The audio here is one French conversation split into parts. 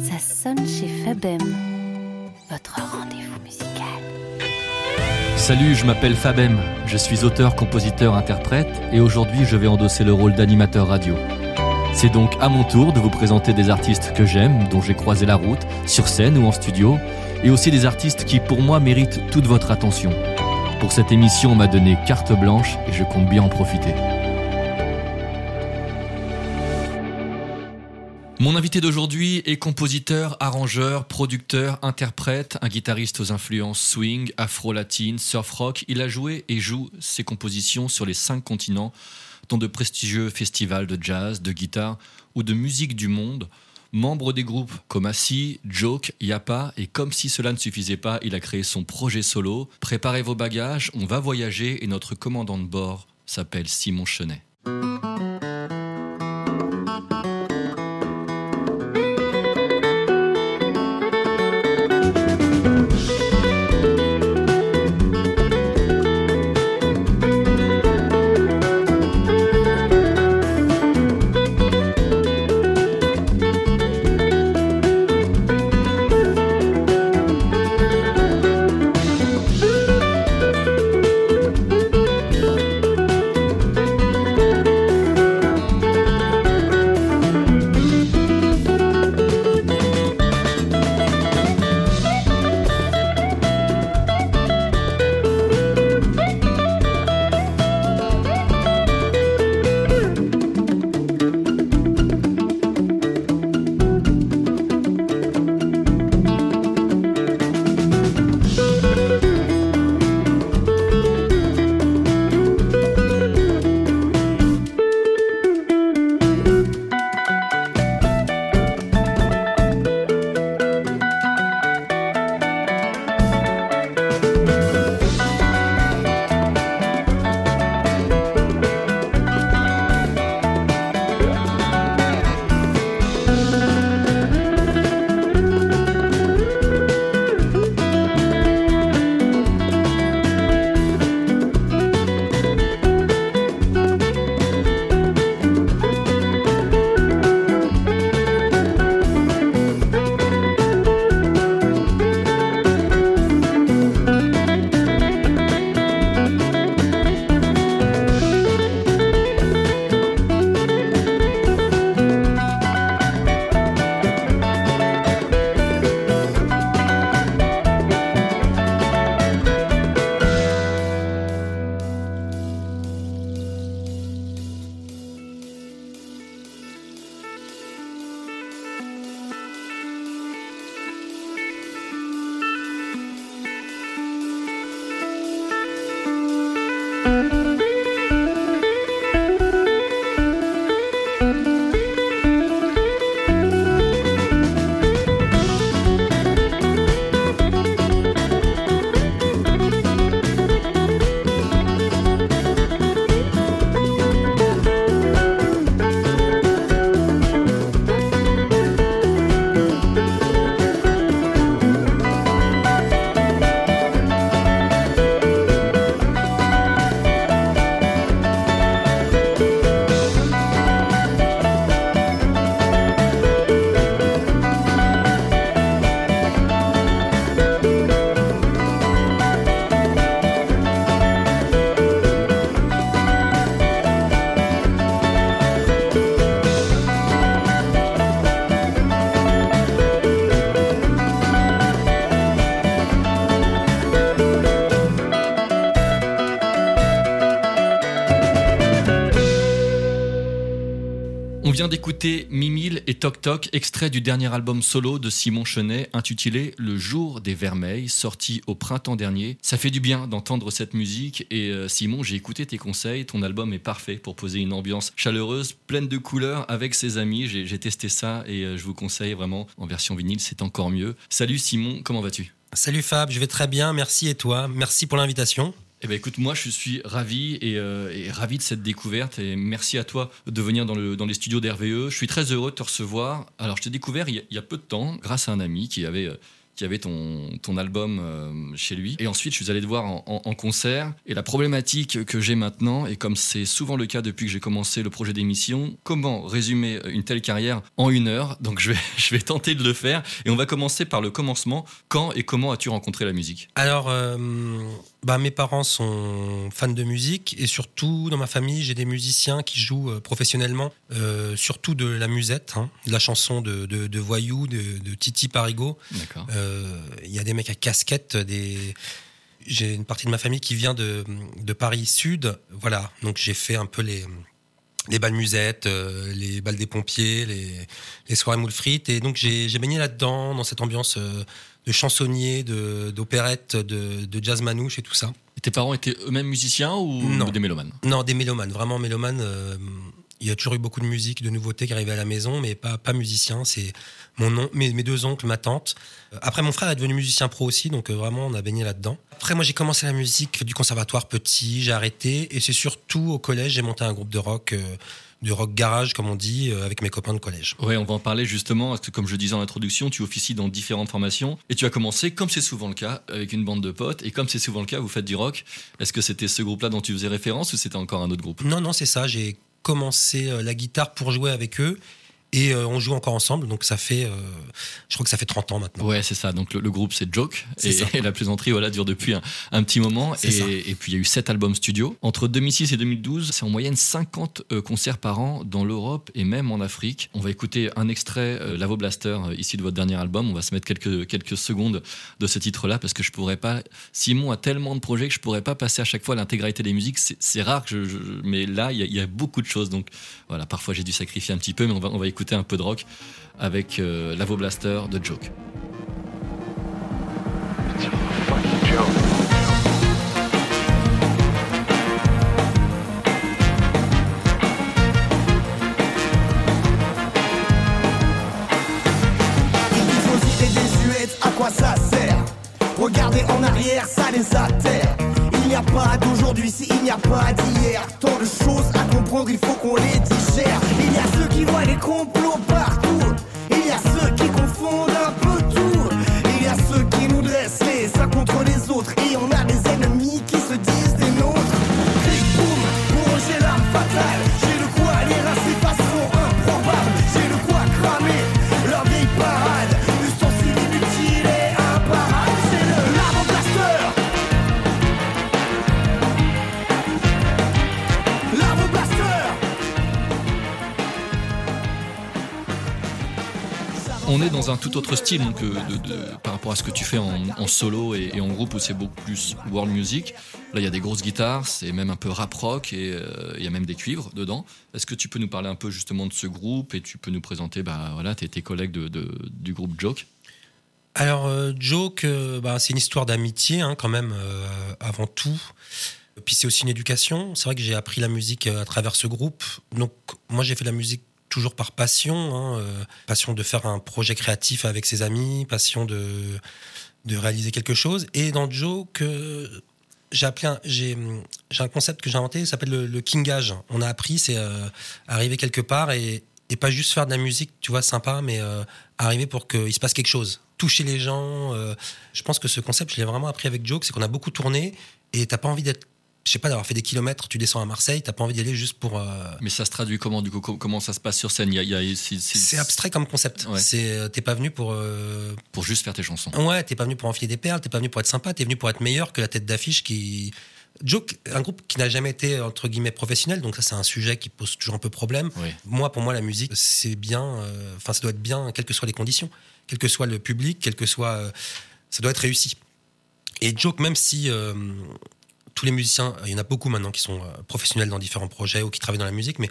Ça sonne chez Fabem, votre rendez-vous musical. Salut, je m'appelle Fabem, je suis auteur, compositeur, interprète et aujourd'hui je vais endosser le rôle d'animateur radio. C'est donc à mon tour de vous présenter des artistes que j'aime, dont j'ai croisé la route, sur scène ou en studio, et aussi des artistes qui pour moi méritent toute votre attention. Pour cette émission, on m'a donné carte blanche et je compte bien en profiter. Mon invité d'aujourd'hui est compositeur, arrangeur, producteur, interprète, un guitariste aux influences swing, afro-latine, surf rock. Il a joué et joue ses compositions sur les cinq continents, dans de prestigieux festivals de jazz, de guitare ou de musique du monde. Membre des groupes comme Joke, Yapa, et comme si cela ne suffisait pas, il a créé son projet solo. Préparez vos bagages, on va voyager et notre commandant de bord s'appelle Simon Chenet. D'écouter Mimile et Toc Toc, extrait du dernier album solo de Simon Chenet intitulé Le jour des vermeils, sorti au printemps dernier. Ça fait du bien d'entendre cette musique et euh, Simon, j'ai écouté tes conseils, ton album est parfait pour poser une ambiance chaleureuse, pleine de couleurs avec ses amis. J'ai testé ça et euh, je vous conseille vraiment en version vinyle, c'est encore mieux. Salut Simon, comment vas-tu? Salut Fab, je vais très bien, merci et toi? Merci pour l'invitation. Eh ben écoute, moi je suis ravi euh, et, ravi de cette découverte et merci à toi de venir dans, le, dans les studios d'RVE. Je suis très heureux de te recevoir. Alors je t'ai découvert il y, a, peu de temps grâce à un ami qui avait, euh, ton, album euh, chez lui. Et ensuite, je suis allé te voir en, concert. Et la problématique que j'ai maintenant, et comme c'est souvent le cas depuis que j'ai commencé le projet d'émission, comment résumer une telle carrière en une heure? Donc je vais, tenter de le faire. Et on va commencer par le commencement. Quand et comment as-tu rencontré la musique? Alors, bah, mes parents sont fans de musique et surtout dans ma famille, j'ai des musiciens qui jouent euh, professionnellement, euh, surtout de la musette, hein, de la chanson de, de, de Voyou, de, de Titi Parigo. Euh, Il y a des mecs à casquette, des. J'ai une partie de ma famille qui vient de, de Paris Sud. Voilà, donc j'ai fait un peu les, les balles musettes, les balles des pompiers, les, les soirées moules frites. Et donc j'ai j'ai baigné là-dedans, dans cette ambiance de chansonnier, de- d'opérette, de, de jazz manouche et tout ça. Et tes parents étaient eux-mêmes musiciens ou Non. des mélomanes? Non, des mélomanes, vraiment mélomanes. euh, il y a toujours eu beaucoup de musique, de nouveautés qui arrivaient à la maison, mais pas, pas musicien. C'est mon mes, mes deux oncles, ma tante. Euh, Après, mon frère est devenu musicien pro aussi, donc euh, vraiment, on a baigné là-dedans. Après, moi, j'ai commencé la musique du conservatoire petit, j'ai arrêté, et c'est surtout au collège, j'ai monté un groupe de rock, euh, de rock garage, comme on dit, euh, avec mes copains de collège. Ouais, on va en parler justement, parce que comme je disais en introduction, tu officies dans différentes formations et tu as commencé, comme c'est souvent le cas, avec une bande de potes et comme c'est souvent le cas, vous faites du rock. Est-ce que c'était ce groupe-là dont tu faisais référence ou c'était encore un autre groupe? Non, non, c'est ça. J'ai commencé euh, la guitare pour jouer avec eux, et euh, on joue encore ensemble, donc ça fait, euh, je crois que ça fait 30 ans maintenant. Ouais, c'est ça. Donc le, le groupe c'est Joke et, la plaisanterie voilà dure depuis un, un petit moment et, puis il y a eu sept albums studio. Entre 2006 et 2012, c'est en moyenne 50 euh, concerts par an dans l'Europe et même en Afrique. On va écouter un extrait Lavo Blaster ici de votre dernier album. On va se mettre quelques quelques secondes de ce titre-là parce que je pourrais pas. Simon a tellement de projets que je pourrais pas passer à chaque fois l'intégralité des musiques. C'est rare que je, je- mais là il y, a- il y a beaucoup de choses. Donc voilà, parfois j'ai dû sacrifier un petit peu, mais on va on va écouter un peu de rock avec euh, Lavo Blaster de Joke. Ça sert Regardez en arrière, ça les atterre. Il n'y a pas d'aujourd'hui il n'y a pas d'hier. Tant de choses à comprendre, il faut qu'on les digère. Il y a ceux un tout autre style donc, euh, par rapport à ce que tu fais en, solo et, en groupe où c'est beaucoup plus world music. Là, il y a des grosses guitares, c'est même un peu rap rock et euh, il y a même des cuivres dedans. Est-ce que tu peux nous parler un peu justement de ce groupe et tu peux nous présenter bah, voilà, tes, tes collègues de- du groupe Joke? Alors, euh, Joke, bah, c'est une histoire d'amitié, hein, quand même, avant tout. Puis c'est aussi une éducation. C'est vrai que j'ai appris la musique à travers ce groupe. Donc, moi, j'ai fait la musique toujours par passion. hein, euh, passion de faire un projet créatif avec ses amis, passion de, de réaliser quelque chose. Et dans Joke, euh, j'ai appelé j'ai, un concept que j'ai inventé, ça s'appelle le, kingage. On a appris, c'est euh, arriver quelque part et, et pas juste faire de la musique, tu vois, sympa, mais euh, arriver pour qu'il se passe quelque chose. Toucher les gens. je pense que ce concept, je l'ai vraiment appris avec Joke, c'est qu'on a beaucoup tourné et t'as pas envie d'être, je sais pas, d'avoir fait des kilomètres, tu descends à Marseille, t'as pas envie d'y aller juste pour. euh, Mais ça se traduit comment du coup? Co- Comment ça se passe sur scène? C'est- abstrait comme concept. Ouais. C'est, euh, t'es pas venu pour. euh, Pour juste faire tes chansons. Ouais, t'es pas venu pour enfiler des perles, t'es pas venu pour être sympa, t'es venu pour être meilleur que la tête d'affiche qui. Joke, un groupe qui n'a jamais été entre guillemets professionnel, donc ça c'est un sujet qui pose toujours un peu problème. Oui. Moi, pour moi, la musique, c'est bien. euh, Enfin, ça doit être bien, quelles que soient les conditions, quel que soit le public, quel que soit, ça doit être réussi. Et Joke, même si tous les musiciens, il y en a beaucoup maintenant qui sont euh, professionnels dans différents projets ou qui travaillent dans la musique, mais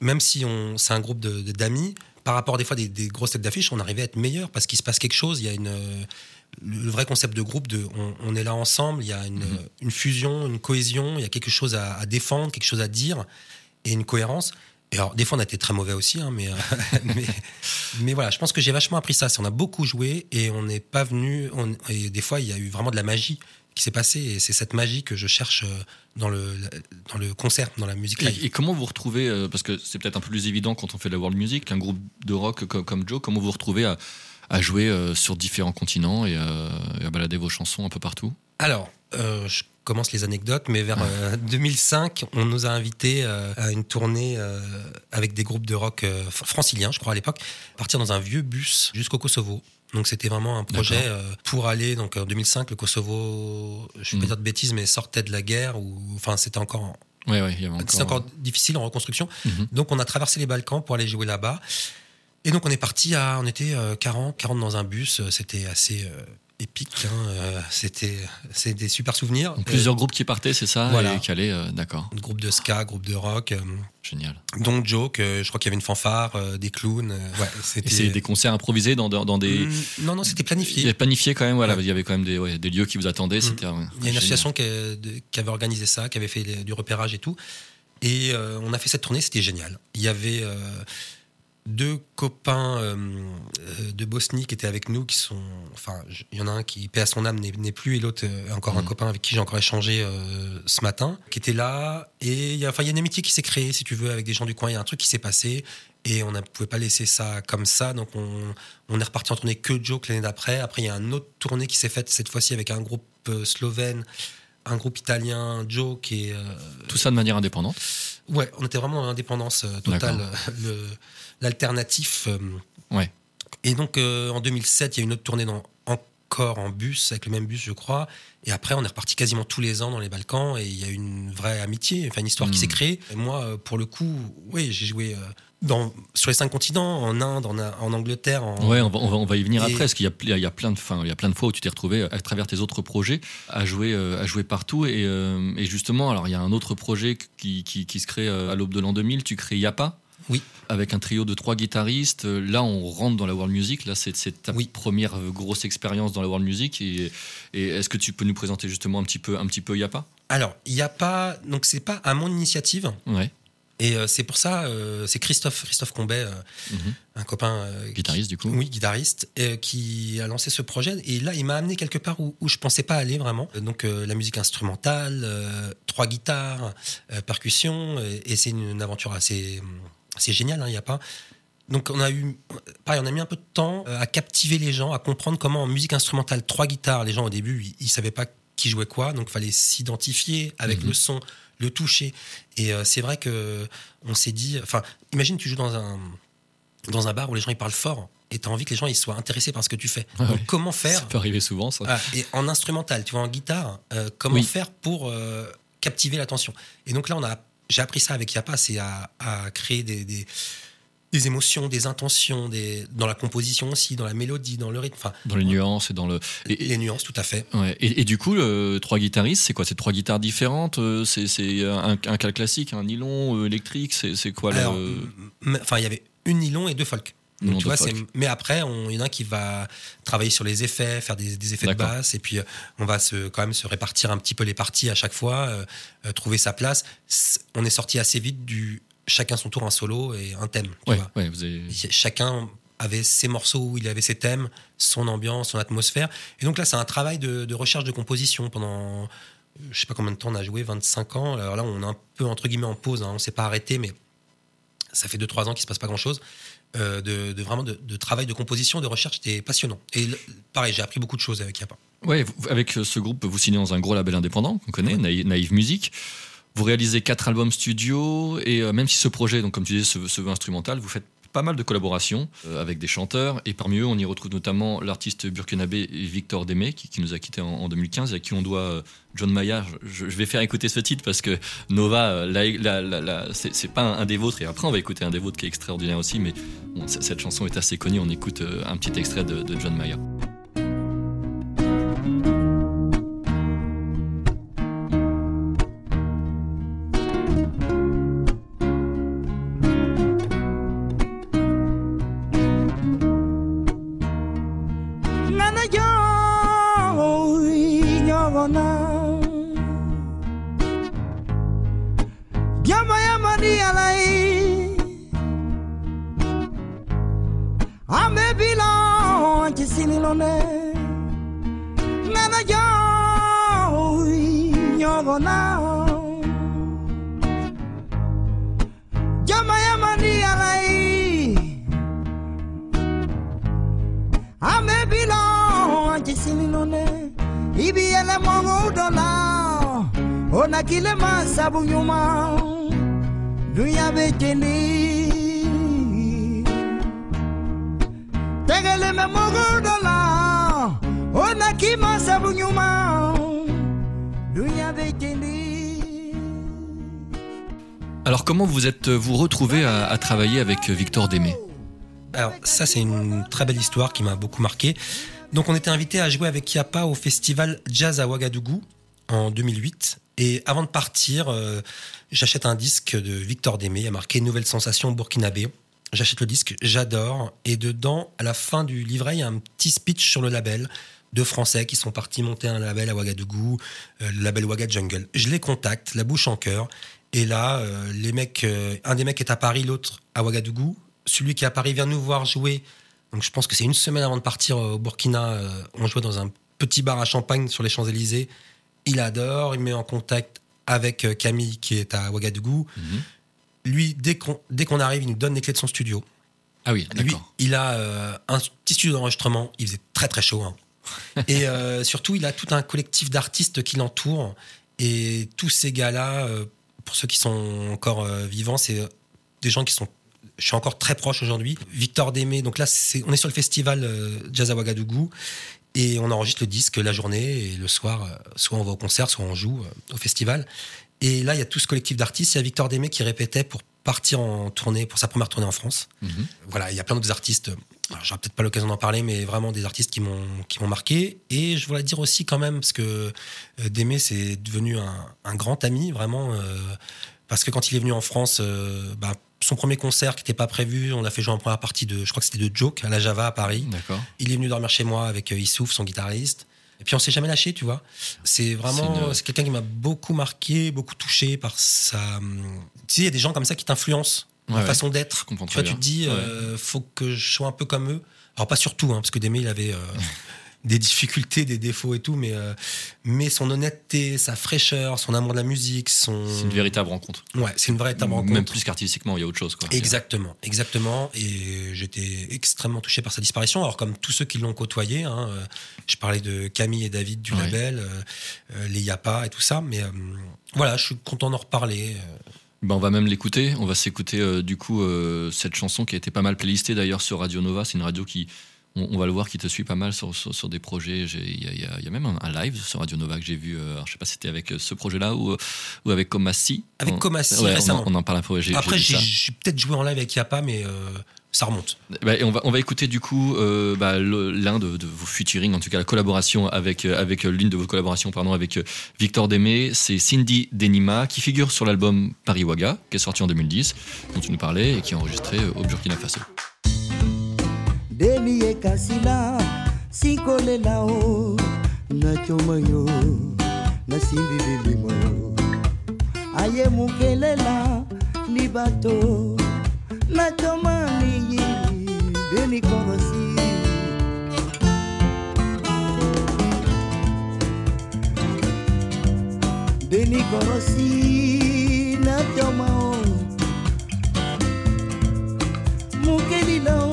même si on, c'est un groupe de- de- d'amis, par rapport des fois des, des grosses têtes d'affiche, on arrivait à être meilleur parce qu'il se passe quelque chose. Il y a une euh, le vrai concept de groupe de on, on est là ensemble. Il y a une, Mhm. euh, une fusion, une cohésion. Il y a quelque chose à, à défendre, quelque chose à dire et une cohérence. Et alors, des fois, on a été très mauvais aussi, hein, mais, euh, mais, mais voilà, je pense que j'ai vachement appris ça. C'est on a beaucoup joué et on n'est pas venu. on- et des fois, il y a eu vraiment de la magie qui s'est passée et c'est cette magie que je cherche euh, dans le, dans le concert, dans la musique live. Et, et comment vous retrouvez, euh, parce que c'est peut-être un peu plus évident quand on fait de la world music, qu'un groupe de rock comme, comme Joe, comment vous retrouvez à, à jouer euh, sur différents continents et, et à balader vos chansons un peu partout? Alors, euh, je commence les anecdotes, mais vers euh, 2005, on nous a invités euh, à une tournée avec des groupes de rock fr- franciliens, je crois à l'époque, partir dans un vieux bus jusqu'au Kosovo. Donc c'était vraiment un projet euh, pour aller. Donc en 2005, le Kosovo, je ne vais Mm. pas dire de bêtises, mais sortait de la guerre. Ou enfin, c'était encore, Ouais, ouais, c'était encore. encore difficile en reconstruction. Mhm. Donc on a traversé les Balkans pour aller jouer là-bas. Et donc on est parti à, on était euh, 40, 40 dans un bus. C'était assez euh, épique. hein, euh, C'était, c'est des super souvenirs. Donc, plusieurs groupes qui partaient, c'est ça Voilà. Et qui allaient, euh, d'accord, groupe de ska, groupe de rock. euh, génial. donc Joke, euh, je crois qu'il y avait une fanfare, euh, des clowns. euh, ouais, Et c'était c'est des concerts improvisés dans, dans, dans des. Mm, Non, non, c'était Il y planifié. avait planifié quand même, voilà, Ouais. il y avait quand même des, ouais, des lieux qui vous attendaient. C'était, ouais, Il y a une génial. association qui, a- de- qui avait organisé ça, qui avait fait les- du repérage et tout. Et euh, on a fait cette tournée, c'était génial. Il y avait euh, deux copains euh, euh, de Bosnie qui étaient avec nous, qui sont. Enfin, il y en a un qui, paix à son âme, n'est plus, et l'autre, euh, encore un Mhm. copain avec qui j'ai encore échangé euh, ce matin, qui était là. Et il y, a, enfin, il y a une amitié qui s'est créée, si tu veux, avec des gens du coin. Il y a un truc qui s'est passé. Et on ne pouvait pas laisser ça comme ça. Donc, on, on est reparti en tournée que Joke l'année d'après. Après, il y a une autre tournée qui s'est faite cette fois-ci avec un groupe slovène, un groupe italien, Joke et. Tout ça de manière indépendante? Ouais, on était vraiment en indépendance euh, totale. Euh, L'alternatif. euh, Ouais. Et donc, en 2007, il y a une autre tournée dans, encore en bus, avec le même bus, je crois. Et après, on est reparti quasiment tous les ans dans les Balkans. Et il y a une vraie amitié, enfin, une histoire qui Mm. s'est créée. Et moi, pour le coup, oui, j'ai joué. Dans, sur les cinq continents, en Inde, en, en Angleterre, en, Ouais, on va, on va, on va y venir Et- après, parce qu'il y a, y plein de, il y a plein de fois où tu t'es retrouvé à travers tes autres projets à jouer, euh, à jouer partout. Et, euh, et justement, alors il y a un autre projet qui, qui, qui se crée euh, à l'aube de l'an 2000. Tu crées Yapa. Oui. Avec un trio de trois guitaristes. Là, on rentre dans la world music. Là, c'est ta Oui. première grosse expérience dans la world music. Et, et est-ce que tu peux nous présenter justement un petit peu, un petit peu Yapa? Alors, il n'y a pas. Donc, c'est pas à mon initiative. Ouais. Et euh, c'est pour ça, euh, c'est Christophe, Christophe Combet, euh, Mhm. un copain. Guitariste du coup. Oui, guitariste, qui a lancé ce projet. Et là, il m'a amené quelque part où, où je pensais pas aller vraiment. Donc, la musique instrumentale, trois guitares, percussion. et c'est une, une aventure assez, assez géniale, hein, il y a pas. Donc, on a eu. Pareil, on a mis un peu de temps à captiver les gens, à comprendre comment en musique instrumentale, trois guitares, les gens au début, ils, ils savaient pas qui jouait quoi. Donc, il fallait s'identifier avec Mhm. le son, le toucher. Et euh, c'est vrai que on s'est dit. Enfin, imagine, tu joues dans un dans un bar où les gens ils parlent fort et tu as envie que les gens ils soient intéressés par ce que tu fais. Ah Donc ouais. comment Ça faire peut arriver souvent, ça. Ah, Et en instrumental, tu vois, en guitare, euh, comment Oui. faire pour euh, captiver l'attention? Et donc là, on a, j'ai appris ça avec Yapa, c'est à, à créer des, des, des émotions, des intentions, des, dans la composition aussi, dans la mélodie, dans le rythme, enfin, Dans les nuances et dans le. et- et- les nuances, tout à fait. Ouais. Et, et du coup, trois guitaristes, c'est quoi? C'est trois guitares différentes euh, C'est un, un cas classique, un nylon euh, électrique C'est quoi Alors, le. Enfin, il y avait une nylon et deux folk. Donc, tu vois, mais après, on- il y en a un qui va travailler sur les effets, faire des, des effets de basse, et puis euh, on va se, quand même se répartir un petit peu les parties à chaque fois, euh, trouver sa place. On est sorti assez vite du chacun son tour, un solo et un thème. tu Ouais, vois. ouais, vous avez. Et Chacun avait ses morceaux où il avait ses thèmes, son ambiance, son atmosphère. Et donc là, c'est un travail de, de recherche de composition pendant, je sais pas combien de temps on a joué, 25 ans. Alors là, on est un peu entre guillemets en pause, hein, on s'est pas arrêté, mais ça fait 2-3 ans qu'il se passe pas grand-chose. Euh, de, de vraiment de, de travail de composition, de recherche, c'était passionnant. Et pareil, j'ai appris beaucoup de choses avec Yapa. Ouais, avec ce groupe, vous signez dans un gros label indépendant qu'on connaît, Naï- Naïve Music. Vous réalisez quatre albums studio et euh, même si ce projet, donc comme tu disais, se, se veut instrumental, vous faites pas mal de collaborations euh, avec des chanteurs et parmi eux, on y retrouve notamment l'artiste burkinabé Victor Démé qui, nous a quittés en, en 2015 et à qui on doit euh, John Mayer. Je, vais faire écouter ce titre parce que Nova, c'est pas un, des vôtres et après on va écouter un des vôtres qui est extraordinaire aussi, mais cette chanson est assez connue. On écoute un petit extrait de, John Mayer. La sabu dunya Alors comment vous êtes vous retrouvé à, à travailler avec Victor Démé? Alors ça c'est une très belle histoire qui m'a beaucoup marqué. Donc on était invité à jouer avec Kiapa au festival Jazz à Ouagadougou en 2008. Et avant de partir, euh, j'achète un disque de Victor Démé, il y a marqué Nouvelle sensation burkinabé. J'achète le disque, j'adore. Et dedans, à la fin du livret, il y a un petit speech sur le label. Deux Français qui sont partis monter un label à Ouagadougou, euh, le label Ouaga Jungle. Je les contacte, la bouche en cœur. Et là, euh, les mecs, euh, un des mecs est à Paris, l'autre à Ouagadougou. Celui qui est à Paris vient nous voir jouer. Donc je pense que c'est une semaine avant de partir au Burkina. on jouait dans un petit bar à Champagne sur les Champs-Élysées. Il adore, il met en contact avec Camille qui est à Ouagadougou. Mhm. Lui, dès qu'on arrive, il nous donne les clés de son studio. Ah oui, d'accord. il a euh, un petit studio d'enregistrement. Il faisait très très chaud. hein. et euh, surtout, il a tout un collectif d'artistes qui l'entourent. Et tous ces gars-là, euh, pour ceux qui sont encore vivants, c'est des gens qui sont. Je suis encore très proche aujourd'hui. Victor Démé, donc là, on est sur le festival Jazz à Ouagadougou. Et on enregistre le disque la journée et le soir, soit on va au concert, soit on joue au festival. Et là, il y a tout ce collectif d'artistes. Il y a Victor Démé qui répétait pour partir en tournée, pour sa première tournée en France. Mhm. Voilà, il y a plein d'autres artistes. Alors, J'aurai peut-être pas l'occasion d'en parler, mais vraiment des artistes qui m'ont qui m'ont marqué. Et je voulais dire aussi quand même, parce que euh, Démé, c'est devenu un, un grand ami, vraiment. euh, parce que quand il est venu en France, euh, bah, son premier concert qui n'était pas prévu, on l'a fait jouer en première partie de, je crois que c'était de Joke à la Java à Paris. D'accord. Il est venu dormir chez moi avec euh, Issouf, son guitariste. Et puis on s'est jamais lâché, tu vois. C'est vraiment, C'est une- c'est quelqu'un qui m'a beaucoup marqué, beaucoup touché par sa. hum, Tu sais, il y a des gens comme ça qui t'influencent, la ouais. façon d'être. Tu vois, tu te dis, euh, faut que je sois un peu comme eux. Alors pas surtout, hein, parce que Démé, il avait euh, des difficultés, des défauts et tout, mais euh, mais son honnêteté, sa fraîcheur, son amour de la musique, son. C'est une véritable rencontre. Ouais, c'est une véritable rencontre. Même plus qu'artistiquement, il y a autre chose. Quoi. Exactement, exactement. Et j'étais extrêmement touché par sa disparition. Alors, comme tous ceux qui l'ont côtoyé, hein, euh, je parlais de Camille et David du Ouais. label, euh, les Yapa et tout ça. Mais euh, voilà, je suis content d'en reparler. Ben, on va même l'écouter. On va s'écouter euh, du coup euh, cette chanson qui a été pas mal playlistée d'ailleurs sur Radio Nova. C'est une radio qui, on, on va le voir, qui te suit pas mal sur, sur, sur des projets. Il y, y a- il y a même un, un live sur Radio Nova que j'ai vu. euh, alors, je sais pas si c'était avec euh, ce projet-là ou, euh, ou avec Comassi. Avec Comassi, ouais, on en- récemment. On, en parle un peu. j'ai- Après, j'ai peut-être joué en live avec Yapa, mais euh, ça remonte. Bah, et on, va, on va écouter du coup euh, bah, l'un de, de vos featuring, en tout cas la collaboration avec, avec l'une de vos collaborations pardon, avec Victor Démé, c'est Cindy Denima qui figure sur l'album Paris Waga, qui est sorti en 2010, dont tu nous parlais et qui est enregistré au Burkina Faso. Deni e kasila, ekasila sikolela na choma yo na nasimbi bilimo aye mukelela ni mokelela libato nacoma miyili deli korosi. Deni korosi nacoma o mokelila o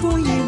Vui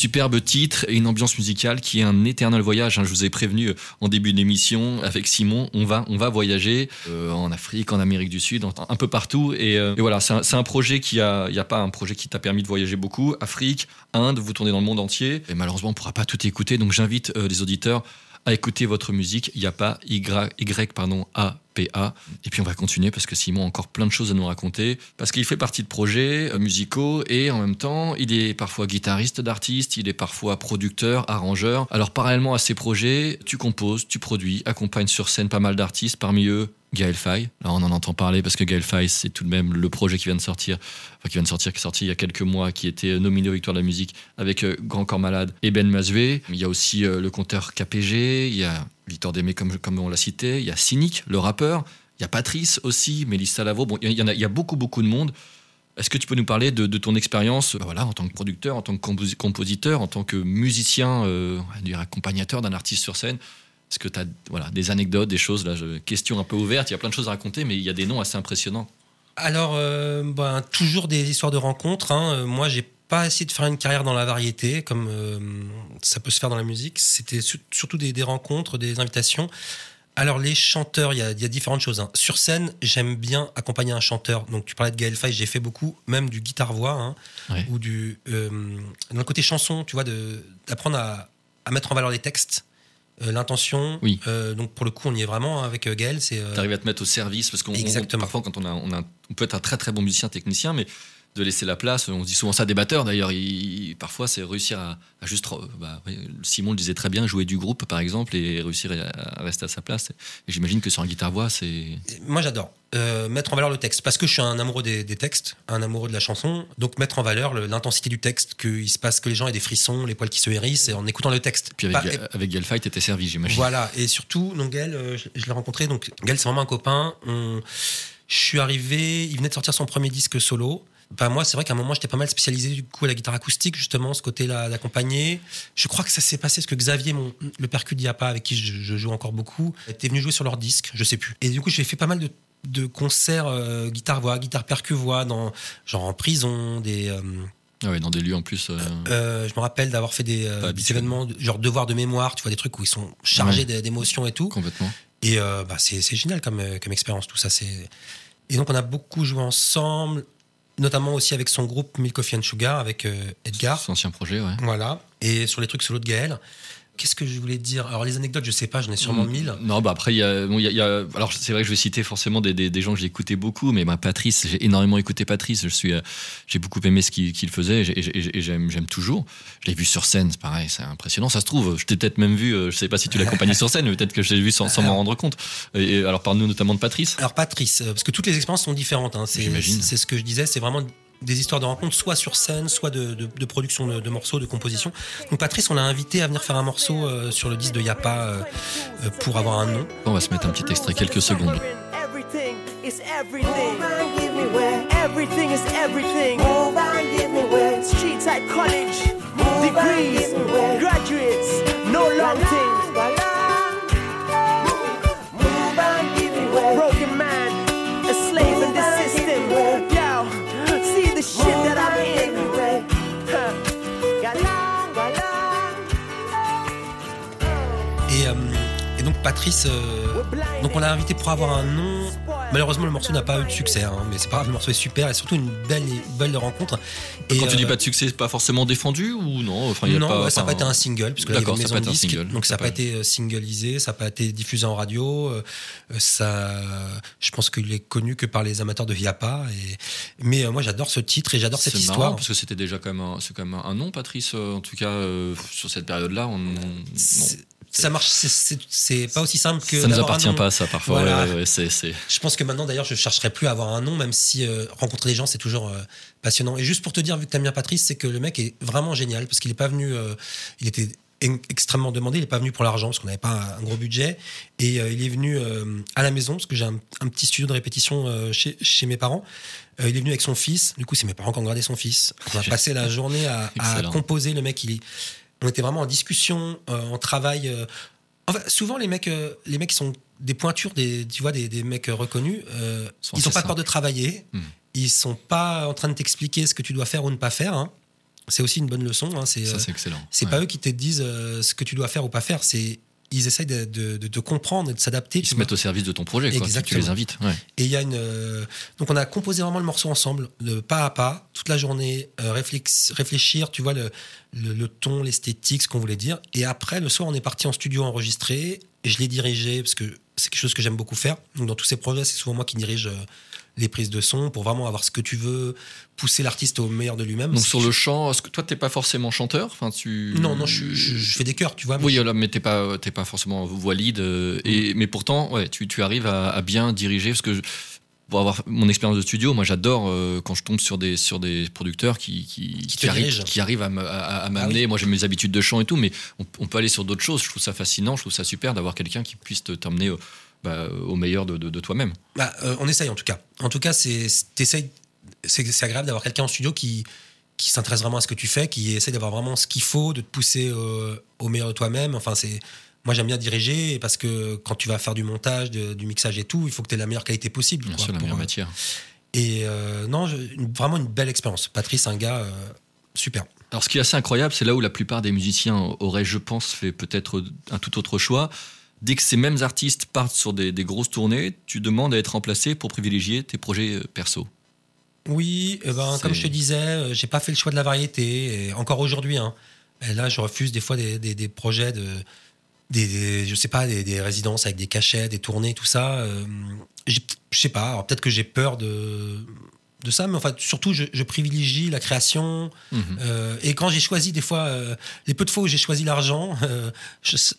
superbe titre et une ambiance musicale qui est un éternel voyage. hein. Je vous ai prévenu euh, en début d'émission avec Simon, on va, voyager euh, en Afrique, en Amérique du Sud, un peu partout. Et, euh, voilà, c'est un, projet qui a, pas un projet qui t'a permis de voyager beaucoup. Afrique, Inde, vous tournez dans le monde entier. Et malheureusement, on ne pourra pas tout écouter. Donc j'invite les auditeurs à écouter votre musique. Il n'y a pas Y, A, Et puis on va continuer parce que Simon a encore plein de choses à nous raconter. Parce qu'il fait partie de projets euh, musicaux et en même temps, il est parfois guitariste d'artistes, il est parfois producteur, arrangeur. Alors parallèlement à ces projets, tu composes, tu produis, accompagnes sur scène pas mal d'artistes, parmi eux Gaël Faye. Là, on en entend parler parce que Gaël Faye, c'est tout de même le projet qui vient de sortir, qui vient de sortir, qui est sorti il y a quelques mois, qui était nominé aux Victoires de la musique avec euh, Grand Corps Malade et Ben Mazué. Il y a aussi euh, le compteur KPG, il y a Victor Démé, comme, on l'a cité, il y a Cynic, le rappeur, il y a Patrice aussi, Mélissa Lavo. Bon, il y, en a, il y a beaucoup, beaucoup de monde. Est-ce que tu peux nous parler de, ton expérience bah voilà, en tant que producteur, en tant que compos- compositeur, en tant que musicien, euh, accompagnateur d'un artiste sur scène? Est-ce que tu as voilà, des anecdotes, des choses là, je- Question un peu ouverte, il y a plein de choses à raconter, mais il y a des noms assez impressionnants. Alors, euh, ben, toujours des histoires de rencontres. hein. Euh, Moi, j'ai pas essayé de faire une carrière dans la variété, comme euh, ça peut se faire dans la musique. C'était su- surtout des, des rencontres, des invitations. Alors, les chanteurs, il y a, il y a différentes choses. hein. Sur scène, j'aime bien accompagner un chanteur. Donc, tu parlais de Gaël Faye, j'ai fait beaucoup, même du guitare-voix, hein, Ouais. ou du. euh, dans le côté chanson, tu vois, d'apprendre à, à mettre en valeur les textes. Euh, L'intention, Oui. Euh, donc pour le coup, on y est vraiment hein, avec euh, Gaël. C'est euh, Tu arrives à te mettre au service, parce qu'on parfois, quand on, a, on, a- on peut être un très très bon musicien, technicien, mais de laisser la place, on se dit souvent ça à des batteurs d'ailleurs, il- parfois c'est réussir à, à juste. bah, Simon le disait très bien, jouer du groupe par exemple, et réussir à, à rester à sa place. Et j'imagine que sur un guitare-voix, c'est. Moi, j'adore euh, mettre en valeur le texte parce que je suis un amoureux des, des textes, un amoureux de la chanson. Donc, mettre en valeur le- l'intensité du texte, qu'il se passe que les gens aient des frissons, les poils qui se hérissent et en écoutant le texte. Puis avec, et- avec Gaël Faye, t'étais servi, j'imagine. voilà. Et surtout, donc Gaël, euh, je, je l'ai rencontré. Donc, Gaël, c'est vraiment un copain. On- je suis arrivé, il venait de sortir son premier disque solo. Ben, moi, c'est vrai qu'à un moment, j'étais pas mal spécialisé du coup à la guitare acoustique, justement, ce côté-là d'accompagner. Je crois que ça s'est passé parce que Xavier, mon, le percu d'Iapa, avec qui je, je joue encore beaucoup, était venu jouer sur leur disque, je sais plus. Et du coup, j'ai fait pas mal de, de concerts euh, guitare-voix, guitare-percu-voix, dans, genre en prison, des. euh, Ah ouais, dans des lieux en plus. euh, euh, je me rappelle d'avoir fait des, euh, événements, genre devoirs de mémoire, tu vois, des trucs où ils sont chargés d'é- d'émotions et tout. Complètement. Et bah, c'est génial comme, comme expérience, tout ça. Et donc, on a beaucoup joué ensemble, notamment aussi avec son groupe Milk Coffee and Sugar, avec euh, Edgar. C'est ancien projet, ouais. Voilà. Et sur les trucs solo de Gaël. Qu'est-ce que je voulais dire? Alors, les anecdotes, je sais pas, j'en ai sûrement Mm. mille. Non, bah après, il y a, bon, il y a- il y a- alors c'est vrai que je vais citer forcément des, des, des gens que j'ai écouté beaucoup, mais bah, Patrice, j'ai énormément écouté Patrice. Je suis, euh, j'ai beaucoup aimé ce qu'il faisait et j'ai- et j'ai- et j'aime, j'aime toujours. Je l'ai vu sur scène, c'est pareil, c'est impressionnant. Ça se trouve, je t'ai peut-être même vu, euh, je sais pas si tu l'accompagnais sur scène, mais peut-être que je l'ai vu sans, sans m'en rendre compte. Et, alors parle-nous notamment de Patrice. Alors, Patrice, euh, parce que toutes les expériences sont différentes. hein. C'est ce que je disais, c'est vraiment des histoires de rencontres, soit sur scène, soit de, de- de production de, de morceaux, de composition. Donc, Patrice, on l'a invité à venir faire un morceau euh, sur le disque de Yapa euh, euh, pour avoir un nom. On va se mettre un petit extrait, quelques secondes. Everything is everything. Patrice, euh, donc on l'a invité pour avoir un nom. Malheureusement, le morceau n'a pas eu de succès, hein, mais c'est pas grave, le morceau est super et surtout une belle, belle rencontre. Et, Quand tu dis euh, pas de succès, c'est pas forcément défendu ou non? Enfin, il y a non, pas, ouais, ça n'a pas été un single, puisque là, il y une a maison de single. donc ça n'a pas été euh, singlisé, ça n'a pas été diffusé en radio. euh, ça, je pense qu'il est connu que par les amateurs de Yapa. Et, mais moi, j'adore ce titre et j'adore cette marrant, histoire. parce que c'était déjà quand même un, quand même un nom, Patrice. en tout cas, sur cette période-là, on, Ça marche, c'est- pas aussi simple que. ça nous appartient pas, ça parfois. Voilà. ouais, ouais, ouais, c'est, c'est- Je pense que maintenant, d'ailleurs, je chercherai plus à avoir un nom, même si euh, rencontrer des gens, c'est toujours euh, passionnant. Et juste pour te dire, vu que t'aimes bien Patrice, c'est que le mec est vraiment génial, parce qu'il est pas venu. euh, il était en- extrêmement demandé, il est pas venu pour l'argent, parce qu'on n'avait pas un, gros budget. Et euh, il est venu euh, à la maison, parce que j'ai un, un petit studio de répétition euh, chez, chez mes parents. Il est venu avec son fils. Du coup, c'est mes parents qui ont gardé son fils. On a passé la journée à, composer. Le mec, il est- on était vraiment en discussion, euh, en travail. euh, Enfin, souvent, les mecs, euh, les mecs qui sont des pointures, des, tu vois, des, des mecs reconnus, Sont ils n'ont pas peur de travailler. Hmm. Ils sont pas en train de t'expliquer ce que tu dois faire ou ne pas faire. hein. c'est aussi une bonne leçon. hein, c'est Ça, c'est excellent. c'est Ouais. pas eux qui te disent euh, ce que tu dois faire ou pas faire. C'est ils essayent de, de- de te comprendre et de s'adapter. Ils se vois. mettent au service de ton projet, quoi. Tu- Tu les invites. Ouais. Et il y a une. euh, donc, on a composé vraiment le morceau ensemble, de pas à pas, toute la journée, euh, réfléchir, tu vois, le, le, le ton, l'esthétique, ce qu'on voulait dire. Et après, le soir, on est parti en studio enregistrer. Et je l'ai dirigé, parce que c'est quelque chose que j'aime beaucoup faire. Donc, dans tous ces projets, c'est souvent moi qui dirige euh, les prises de son pour vraiment avoir ce que tu veux, pousser l'artiste au meilleur de lui-même. Donc sur le chant, est-ce que toi, t'es pas forcément chanteur? Enfin, tu... Non, non, je, je- je fais des chœurs, tu vois. mais Oui, je- voilà, mais t'es pas, t'es pas forcément voix lead. euh, et, mais pourtant, ouais, tu, tu arrives à, à bien diriger. Parce que je- pour avoir mon expérience de studio, moi j'adore euh, quand je tombe sur des, sur des producteurs qui, qui, Qui arrivent, qui arrivent à, Ah m'amener. oui. Moi j'ai mes habitudes de chant et tout, mais on, on peut aller sur d'autres choses. Je trouve ça fascinant, je trouve ça super d'avoir quelqu'un qui puisse au, bah, au meilleur de, de- de toi-même. Bah, euh, on essaye en tout cas. En tout cas, c'est agréable d'avoir quelqu'un en studio qui qui s'intéresse vraiment à ce que tu fais, qui essaie d'avoir vraiment ce qu'il faut, de te pousser euh, au meilleur de toi-même. Enfin, c'est moi j'aime bien diriger parce que quand tu vas faire du montage, de- du mixage et tout, il faut que tu aies la meilleure qualité possible. Bien quoi, sûr, la meilleure euh, matière. Et euh, non, je- une- vraiment une belle expérience. Patrice, un gars euh, super. Alors, ce qui est assez incroyable, c'est là où la plupart des musiciens auraient, je pense, fait peut-être un tout autre choix. Dès que ces mêmes artistes partent sur des, des grosses tournées, tu demandes à être remplacé pour privilégier tes projets euh, perso. Oui, eh ben, comme je te disais, euh, j'ai pas fait le choix de la variété, et encore aujourd'hui. Hein. Et là, je refuse des fois des, des- des projets de. Des, des- je sais pas, des, résidences avec des cachets, des tournées, tout ça. euh, je sais pas, peut-être que j'ai peur de, de ça, mais enfin, surtout, je, je privilégie la création. Mhm. euh, et quand j'ai choisi, des fois, euh, les peu de fois où j'ai choisi l'argent, euh,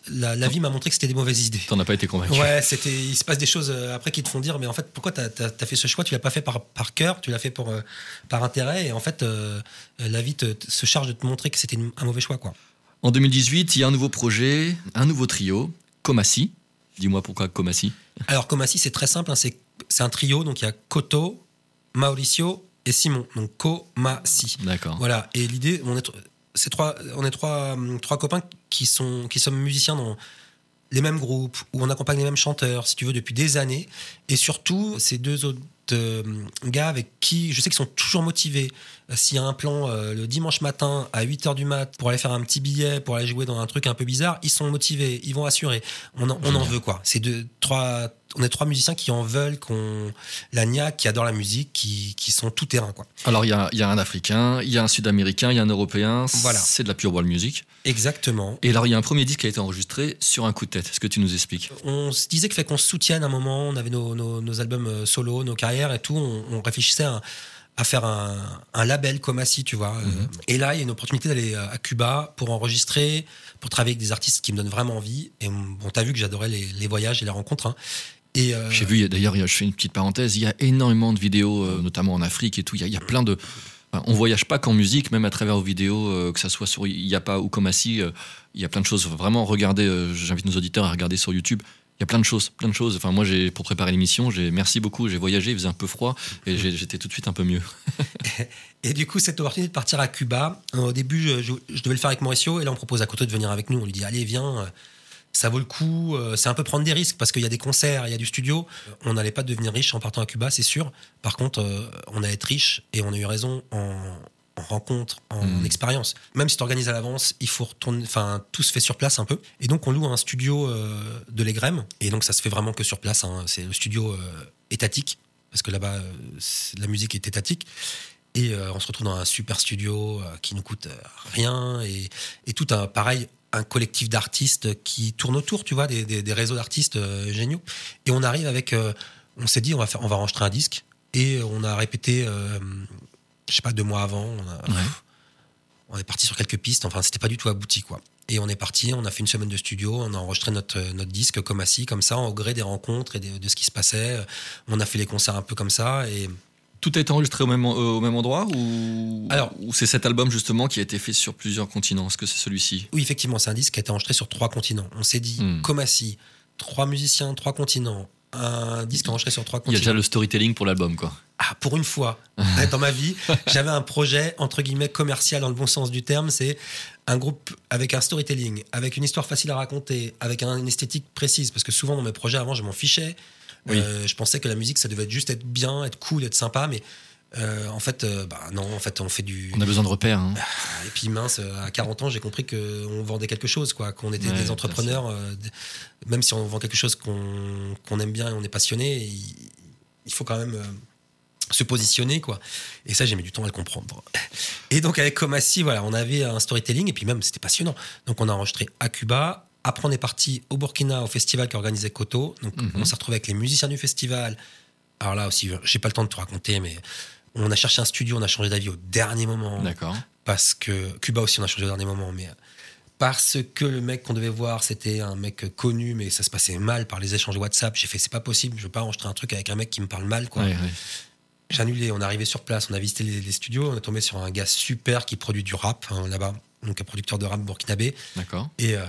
la, la vie m'a montré que c'était des mauvaises idées. T'en as pas été convaincu. Ouais, c'était. Il se passe des choses après qui te font dire, mais en fait, pourquoi t'as as, fait ce choix? Tu l'as pas fait par, par cœur, tu l'as fait pour, par intérêt, et en fait, la vie te, te- se charge de te montrer que c'était un mauvais choix, quoi. En 2018, il y a un nouveau projet, un nouveau trio, Comassi. Dis-moi pourquoi Comassi. Alors, Comassi, c'est très simple, hein, c'est c'est un trio, donc il y a Koto, Mauricio et Simon, donc Comassi. D'accord. Voilà, et l'idée, on est, c'est trois, on est trois, hum, trois copains qui, sont, qui sommes musiciens dans les mêmes groupes, où on accompagne les mêmes chanteurs, si tu veux, depuis des années. Et surtout, ces deux autres euh, gars avec qui je sais qu'ils sont toujours motivés. Euh, S'il y a un plan euh, le dimanche matin à 8h du mat pour aller faire un petit billet, pour aller jouer dans un truc un peu bizarre, ils sont motivés, ils vont assurer. On en, on en veut quoi. C'est deux, trois, on est trois musiciens qui en veulent, qu'on la niaque, qui adorent la musique, qui, qui sont tout terrain quoi. Alors, il y a, y a un Africain, il y a un Sud-Américain, il y a un Européen. Voilà. C'est de la pure world music. Exactement. Et alors, il y a un premier disque qui a été enregistré sur un coup de tête. Est-ce que tu nous expliques? On se disait qu'il fallait qu'on se soutienne à un moment. On avait nos, nos- nos albums euh, solo, nos carrières et tout. On, on réfléchissait à, à faire un, un label comme Assis, tu vois. Euh, Et là, il y a une opportunité d'aller à Cuba pour enregistrer, pour travailler avec des artistes qui me donnent vraiment envie. Et bon, t'as vu que j'adorais les, les voyages et les rencontres. hein. Et euh, J'ai vu, d'ailleurs, je fais une petite parenthèse, il y a énormément de vidéos, euh, notamment en Afrique et tout. Il y a, il y a plein de. on voyage pas qu'en musique, même à travers vos vidéos, euh, que ça soit sur Yapa ou Comassi, euh, il y a plein de choses. Vraiment, regardez, j'invite nos auditeurs à regarder sur YouTube. Il y a plein de choses, plein de choses. Enfin, moi, j'ai pour préparer l'émission, j'ai merci beaucoup. J'ai voyagé, il faisait un peu froid et j'étais tout de suite un peu mieux. Et du coup, cette opportunité de partir à Cuba, au début, je, je- je devais le faire avec Mauricio, et là, on propose à Koto de venir avec nous. On lui dit, allez, viens, ça vaut le coup. euh, C'est un peu prendre des risques, parce qu'il y a des concerts, il y a du studio. On n'allait pas devenir riche en partant à Cuba, c'est sûr. Par contre, euh, on a être riche, et on a eu raison en, en rencontre, en Mm. expérience. Même si tu organises à l'avance, il faut retourner, enfin, tout se fait sur place un peu. Et donc, on loue un studio euh, de l'Egrem, et donc, ça se fait vraiment que sur place. hein. C'est le studio euh, étatique, parce que là-bas, la musique est étatique. Et euh, on se retrouve dans un super studio qui nous coûte rien et, et tout un pareil un collectif d'artistes qui tourne autour, tu vois, des, des- des réseaux d'artistes euh, géniaux. Et on arrive avec, euh, on s'est dit on va faire, on va enregistrer un disque et on a répété, euh, je sais pas deux mois avant, on, a- Ouais. on est parti sur quelques pistes. Enfin, c'était pas du tout abouti quoi. Et on est parti, on a fait une semaine de studio, on a enregistré notre, notre disque comme assis, comme ça, au gré des rencontres et de, de ce qui se passait. On a fait les concerts un peu comme ça et Tout a été enregistré au même, euh, au même endroit ou, Alors- ou c'est cet album justement qui a été fait sur plusieurs continents? Est-ce que c'est celui-ci? Oui, effectivement, c'est un disque qui a été enregistré sur trois continents. On s'est dit, Hmm. comme assis, trois musiciens, trois continents, un disque enregistré sur trois Il y a continents. déjà le storytelling pour l'album, quoi. Ah, pour une fois, dans ma vie, j'avais un projet, entre guillemets, commercial dans le bon sens du terme. C'est un groupe avec un storytelling, avec une histoire facile à raconter, avec un- une esthétique précise. Parce que souvent, dans mes projets avant, je m'en fichais. Oui. Euh, je pensais que la musique, ça devait juste être bien, être cool, être sympa. Mais Euh, en fait, euh, bah non, en fait, on fait du. On a besoin de repères. hein. Et puis mince, à 40 ans, j'ai compris qu'on vendait quelque chose, quoi, qu'on était Ouais, des entrepreneurs. euh, même si on vend quelque chose qu'on aime bien et on est passionné, il, il faut quand même se positionner, quoi. Et ça, j'ai mis du temps à le comprendre. Et donc avec Comassi, voilà, on avait un storytelling et puis même c'était passionnant. Donc on a enregistré à Cuba. Après, on est parti au Burkina au festival qu'organisait Koto. Donc Mhm. on s'est retrouvé avec les musiciens du festival. Alors là aussi, j'ai pas le temps de tout raconter, mais on a cherché un studio, on a changé d'avis au dernier moment D'accord. parce que Cuba aussi on a changé au dernier moment mais parce que le mec qu'on devait voir c'était un mec connu mais ça se passait mal par les échanges WhatsApp j'ai fait c'est pas possible je veux pas enregistrer un truc avec un mec qui me parle mal quoi j'ai annulé on est arrivé sur place on a visité les, les studios on est tombé sur un gars super qui produit du rap hein, là-bas donc un producteur de rap burkinabé D'accord. et, euh,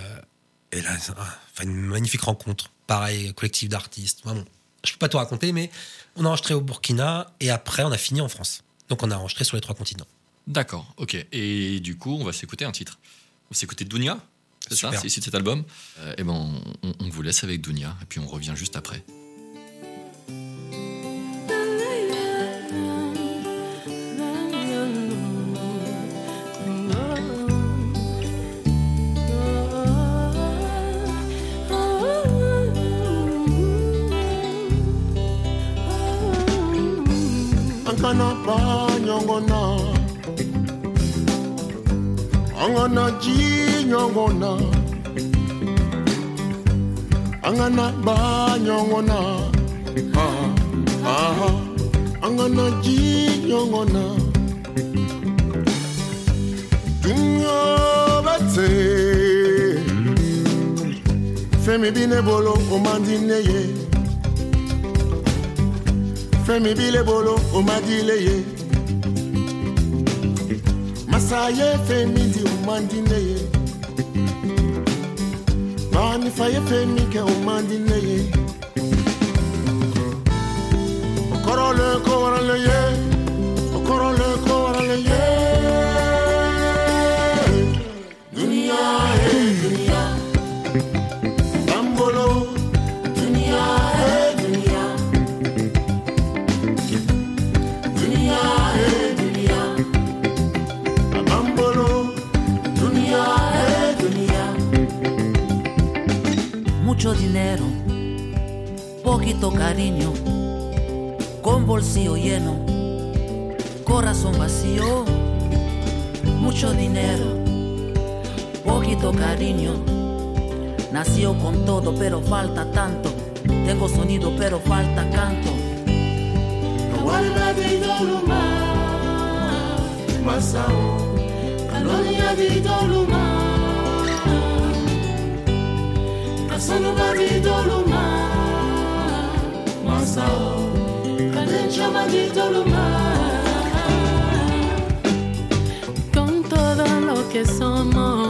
et là enfin, une magnifique rencontre pareil collectif d'artistes Vraiment, je peux pas tout raconter mais on a enregistré au Burkina et après on a fini en France donc on a enregistré sur les trois continents D'accord, ok. Et du coup, on va s'écouter un titre. On va s'écouter Dounia, c'est ça. C'est issu de cet album? Euh, et ben, on, on vous laisse avec Dounia, et puis on revient juste après. na panyongona angana jinyongona angana banyongona ha aha angana jinyongona Dunyo bate. Femi bine bolo omandine ye Fẹ́mi bile bolo o má di léye. Masaye Fẹ́mi di o má di léye. Báwọnífàyè Fẹ́mi kẹ o má di léye. Okoro le kó wara ye. Okoro le kó wara ye. Poquito cariño, con bolsillo lleno, corazón vacío, mucho dinero, poquito cariño, nació con todo pero falta tanto, tengo sonido pero falta canto. Masao Kanonia di doluma sono badito luma masao kadencha badito luma con todo lo que somos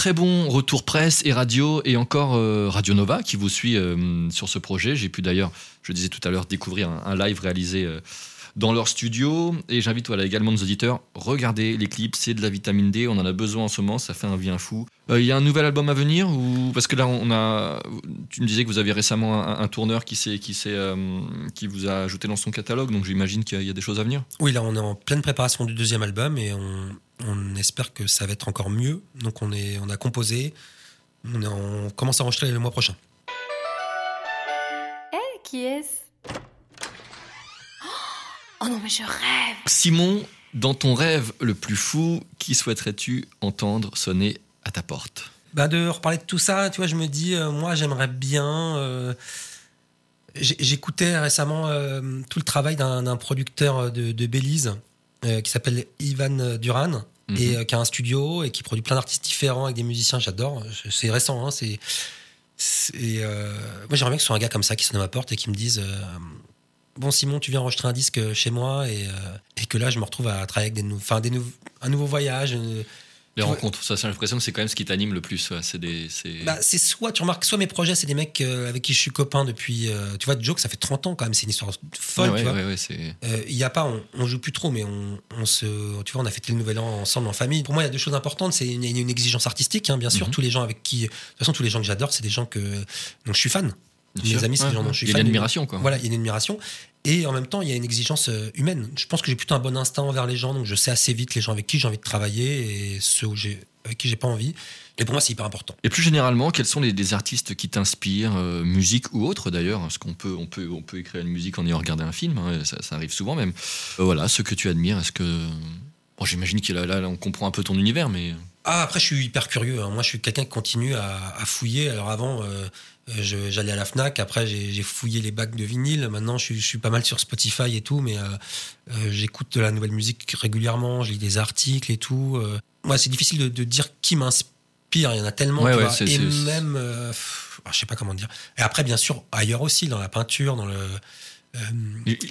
très bons retours presse et radio, et encore euh, Radio Nova qui vous suit euh, sur ce projet. J'ai pu d'ailleurs, je disais tout à l'heure, découvrir un, live réalisé euh, dans leur studio. Et j'invite également nos auditeurs, regardez les clips, c'est de la vitamine D, on en a besoin en ce moment, ça fait un bien fou. Euh, Il y a un nouvel album à venir ou Parce que là, on a, tu me disais que vous aviez récemment un, tourneur qui, qui, qui vous a ajouté dans son catalogue, donc j'imagine qu'il y y a des choses à venir. Oui, là, on est en pleine préparation du deuxième album et on, on espère que ça va être encore mieux. Donc, on, est, on a composé, on, est on commence à enregistrer le mois prochain. Eh, qui est-ce? Oh non, mais je rêve Simon, dans ton rêve le plus fou, qui souhaiterais-tu entendre sonner à ta porte? Bah, de reparler de tout ça, tu vois, je me dis, euh, moi, j'aimerais bien. euh, J'écoutais récemment euh, tout le travail d'un d'un producteur de, de Belize euh, qui s'appelle Ivan Duran et euh, qui a un studio et qui produit plein d'artistes différents avec des musiciens. J'adore. C'est récent. Hein, c'est. euh, moi, j'aimerais bien que ce soit un gars comme ça qui sonne à ma porte et qui me dise Bon, Simon, tu viens enregistrer un disque chez moi et, et que là, je me retrouve à travailler avec des, nou- enfin, des nou- un nouveau voyage. Les rencontres, ça, j'ai l'impression que c'est quand même ce qui t'anime le plus. ouais, C'est des, c'est- Bah, c'est soit, tu remarques, soit mes projets, c'est des mecs euh, avec qui je suis copain depuis. euh, tu vois, Joke, ça fait 30 ans quand même, c'est une histoire folle, tu ouais, vois. ouais, Euh, Il y a pas, on, on joue plus trop, mais on, on se, tu vois, on a fêté le nouvel an ensemble en famille. Pour moi, il y a deux choses importantes. C'est une, une exigence artistique, hein, bien sûr. Mhm. Tous les gens avec qui, de toute façon, tous les gens que j'adore, c'est des gens que, dont je suis fan. Bien Mes sûr. amis, c'est des gens dont je suis Il y a fan. une admiration, quoi. Voilà, il y a une admiration. Et en même temps, il y a une exigence euh, humaine. Je pense que j'ai plutôt un bon instinct envers les gens, donc je sais assez vite les gens avec qui j'ai envie de travailler et ceux où avec qui j'ai pas envie. Et pour moi, c'est hyper important. Et plus généralement, quels sont les, les artistes qui t'inspirent, euh, musique ou autre d'ailleurs? Parce qu'on peut, on peut, on peut écrire une musique en ayant regardé un film, hein, ça, ça arrive souvent même. Euh, voilà, ceux que tu admires, est-ce que. Bon, J'imagine que là, là, là, on comprend un peu ton univers, mais. Ah, après, je suis hyper curieux. hein. Moi, je suis quelqu'un qui continue à, à fouiller. Alors, avant, euh, j'allais à la Fnac. Après, j'ai fouillé les bacs de vinyle. Maintenant, je suis, je suis pas mal sur Spotify et tout. Mais euh, euh, j'écoute de la nouvelle musique régulièrement. Je lis des articles et tout. Euh, moi, c'est difficile de, de dire qui m'inspire. Il y en a tellement. Ouais, ouais, et même, euh, pff, ah, je sais pas comment dire. Et après, bien sûr, ailleurs aussi, dans la peinture, dans le euh,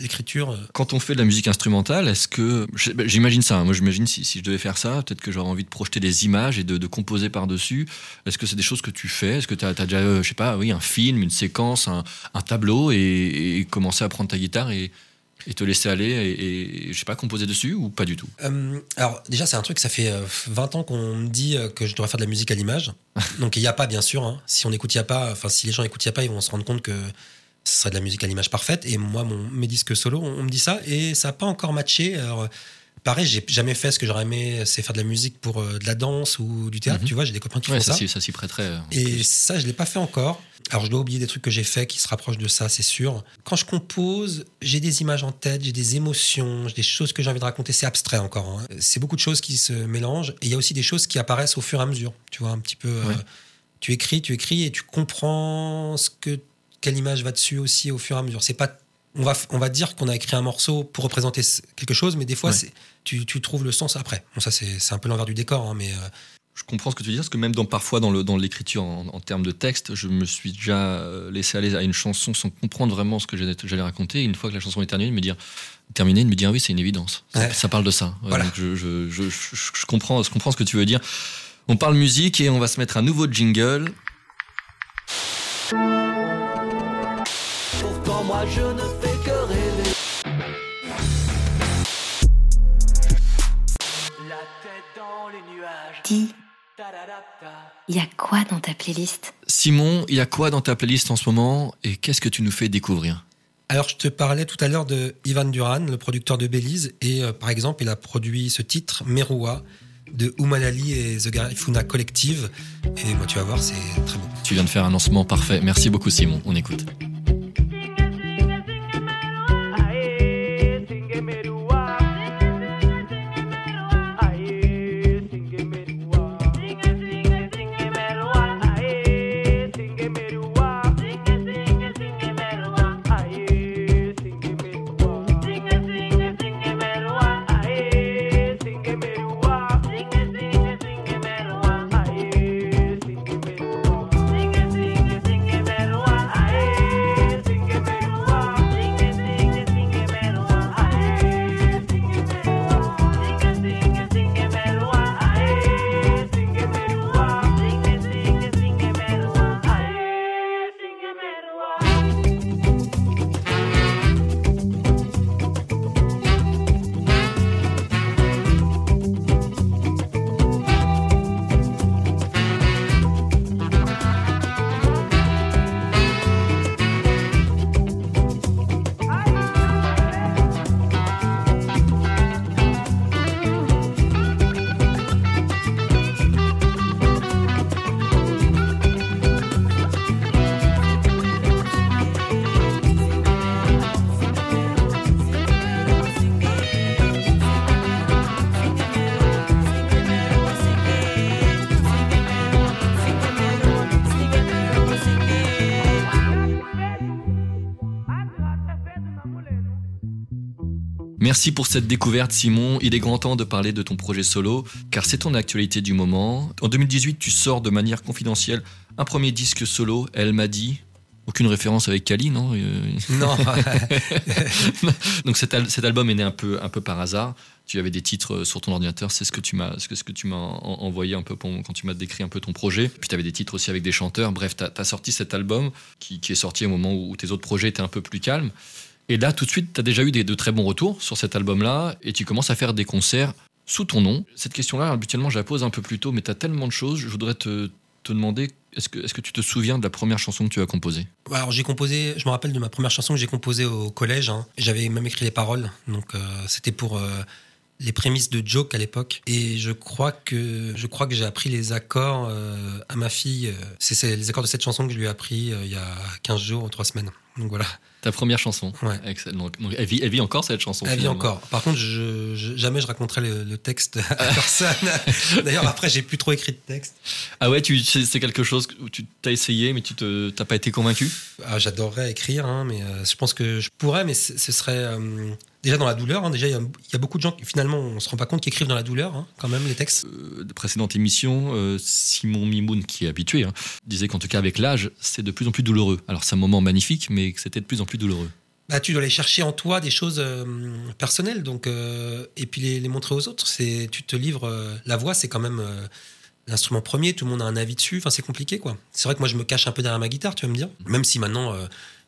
l'écriture. euh. Quand on fait de la musique instrumentale, est-ce que. bah, J'imagine ça, hein. moi j'imagine si, si je devais faire ça, peut-être que j'aurais envie de projeter des images et de, de composer par-dessus. Est-ce que c'est des choses que tu fais? Est-ce que tu as, déjà, euh, je sais pas, oui, un film, une séquence, un, un tableau et, et commencer à prendre ta guitare et, et te laisser aller et, et, je sais pas, composer dessus ou pas du tout? Euh, alors déjà c'est un truc, ça fait euh, 20 ans qu'on me dit que je devrais faire de la musique à l'image. Donc il n'y a pas bien sûr. hein. Si on écoute il a pas, enfin si les gens écoutent il a pas, ils vont se rendre compte que ce serait de la musique à l'image parfaite. Et moi, mon, mes disques solo, on, on me dit ça et ça n'a pas encore matché. Alors, pareil, j'ai jamais fait ce que j'aurais aimé, c'est faire de la musique pour euh, de la danse ou du théâtre. Mhm. Tu vois, j'ai des copains qui Ouais, font ça, ça. s'y- ça s'y prêterait. euh, Et ça, je l'ai pas fait encore. Alors, je dois oublier des trucs que j'ai fait qui se rapprochent de ça, c'est sûr. Quand je compose, j'ai des images en tête, j'ai des émotions, j'ai des choses que j'ai envie de raconter. C'est abstrait encore. hein. C'est beaucoup de choses qui se mélangent. Et il y a aussi des choses qui apparaissent au fur et à mesure. Tu vois, un petit peu. euh, tu écris, tu écris et tu comprends ce que quelle image va dessus aussi au fur et à mesure. C'est pas on va, on va dire qu'on a écrit un morceau pour représenter quelque chose, mais des fois, Ouais. tu, tu trouves le sens après. Bon, ça, c'est un peu l'envers du décor, hein, mais euh, Je comprends ce que tu veux dire, parce que même dans, parfois dans le- dans l'écriture en, en termes de texte, je me suis déjà euh, laissé aller à une chanson sans comprendre vraiment ce que j'allais raconter. Et une fois que la chanson est terminée, de me dire, terminée, de me dire ah oui, c'est une évidence. Ça, Ouais. ça parle de ça. Voilà. donc je- je- je- je comprends, je comprends ce que tu veux dire. On parle musique et on va se mettre un nouveau jingle. Pourtant moi je ne fais que rêver. La tête dans les nuages. Dis, il y a quoi dans ta playlist? Simon, il y a quoi dans ta playlist en ce moment? Et qu'est-ce que tu nous fais découvrir? Alors, je te parlais tout à l'heure de Ivan Duran, le producteur de Belize, et euh, par exemple, il a produit ce titre, Merua, de Oumanali et The Garifuna Collective. Et moi, tu vas voir, c'est très beau. Tu viens de faire un lancement parfait. Merci beaucoup Simon, on écoute. Merci pour cette découverte, Simon. Il est grand temps de parler de ton projet solo, car c'est ton actualité du moment. En 2018, tu sors de manière confidentielle un premier disque solo, Elle m'a dit. Aucune référence avec Kali, non Euh, Non, Donc cet, al- cet album est né un peu, un peu par hasard. Tu avais des titres euh, sur ton ordinateur, c'est ce que tu m'as, ce que, ce que tu m'as en- envoyé un peu pour- quand tu m'as décrit un peu ton projet. Puis tu avais des titres aussi avec des chanteurs. Bref, tu as, sorti cet album qui, qui est sorti au moment où tes autres projets étaient un peu plus calmes. Et là, tout de suite, tu as déjà eu des, de très bons retours sur cet album-là et tu commences à faire des concerts sous ton nom. Cette question-là, habituellement, je la pose un peu plus tôt, mais tu as tellement de choses. Je voudrais te, te demander, est-ce que, est-ce que tu te souviens de la première chanson que tu as composée? Alors j'ai composé, je me rappelle de ma première chanson que j'ai composée au collège. hein. J'avais même écrit les paroles, donc euh, c'était pour euh, les prémices de Joke à l'époque. Et je crois que je crois que j'ai appris les accords euh, à ma fille. C'est les accords de cette chanson que je lui ai appris il y a 15 jours ou 3 semaines. Donc voilà, Ta première chanson Ouais. Excellent. Donc, donc, elle, vit, elle vit encore cette chanson elle vit encore. Par contre, je, je- jamais je raconterai le, le texte à personne. D'ailleurs, après, j'ai plus trop écrit de texte. Ah ouais, c'est, quelque chose où tu t'as essayé, mais tu t'as pas été convaincu? Ah, J'adorerais écrire, hein, mais euh, je pense que je pourrais, mais ce ce serait euh, déjà dans la douleur. hein. déjà, il y, a- il y a beaucoup de gens qui finalement, on se rend pas compte qu'ils écrivent dans la douleur, hein, quand même, les textes. Euh, De précédente émission, euh, Simon Mimoun, qui est habitué, hein, disait qu'en tout cas avec l'âge, c'est de plus en plus douloureux. Alors c'est un moment magnifique, mais que c'était de plus en plus douloureux. Bah, tu dois aller chercher en toi des choses euh, personnelles, donc et puis les, les montrer aux autres. C'est, tu te livres. la voix, c'est quand même l'instrument premier. Tout le monde a un avis dessus. Enfin, c'est compliqué, quoi. C'est vrai que moi, je me cache un peu derrière ma guitare, tu vas me dire. Même si maintenant,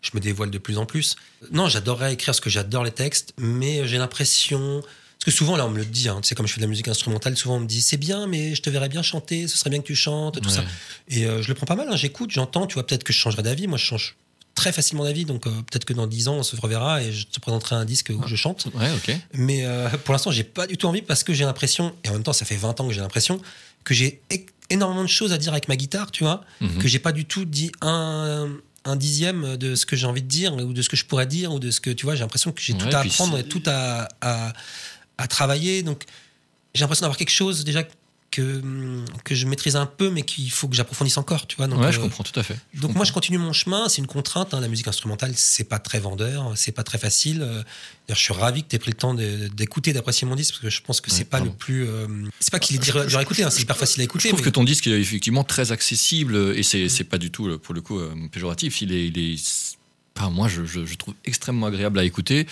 je me dévoile de plus en plus. Non, j'adorerais écrire parce que j'adore les textes, mais j'ai l'impression. Parce que souvent, là, on me le dit, hein, tu sais, comme je fais de la musique instrumentale, souvent on me dit c'est bien, mais je te verrais bien chanter, ce serait bien que tu chantes, tout Ouais. ça. Et euh, je le prends pas mal, hein, j'écoute, j'entends, tu vois, peut-être que je changerai d'avis. Moi, je change très facilement d'avis, donc euh, peut-être que dans 10 ans, on se reverra et je te présenterai un disque où je chante. Ouais, ok. Mais euh, pour l'instant, j'ai pas du tout envie parce que j'ai l'impression, et en même temps, ça fait 20 ans que j'ai l'impression, que j'ai énormément de choses à dire avec ma guitare, tu vois, Mhm. que j'ai pas du tout dit un, un dixième de ce que j'ai envie de dire ou de ce que je pourrais dire ou de ce que, tu vois, j'ai l'impression que j'ai Ouais, tout à apprendre et tout à, à, à travailler. Donc, j'ai l'impression d'avoir quelque chose déjà que, que je maîtrise un peu, mais qu'il faut que j'approfondisse encore, tu vois. Donc, ouais, je euh, comprends tout à fait. Je donc comprends. moi je continue mon chemin, c'est une contrainte, hein, la musique instrumentale c'est pas très vendeur, c'est pas très facile. Euh, D'ailleurs je suis ravi que tu aies pris le temps d'écouter, d'apprécier mon disque parce que je pense que c'est pas pardon. le plus, euh, c'est pas qu'il est dur, dur à écouter, hein, c'est hyper facile à Je écouter. trouve mais- que ton disque est effectivement très accessible et c'est, c'est pas du tout, pour le coup, péjoratif. Il est, il est enfin, moi, je, je, je trouve extrêmement agréable à écouter.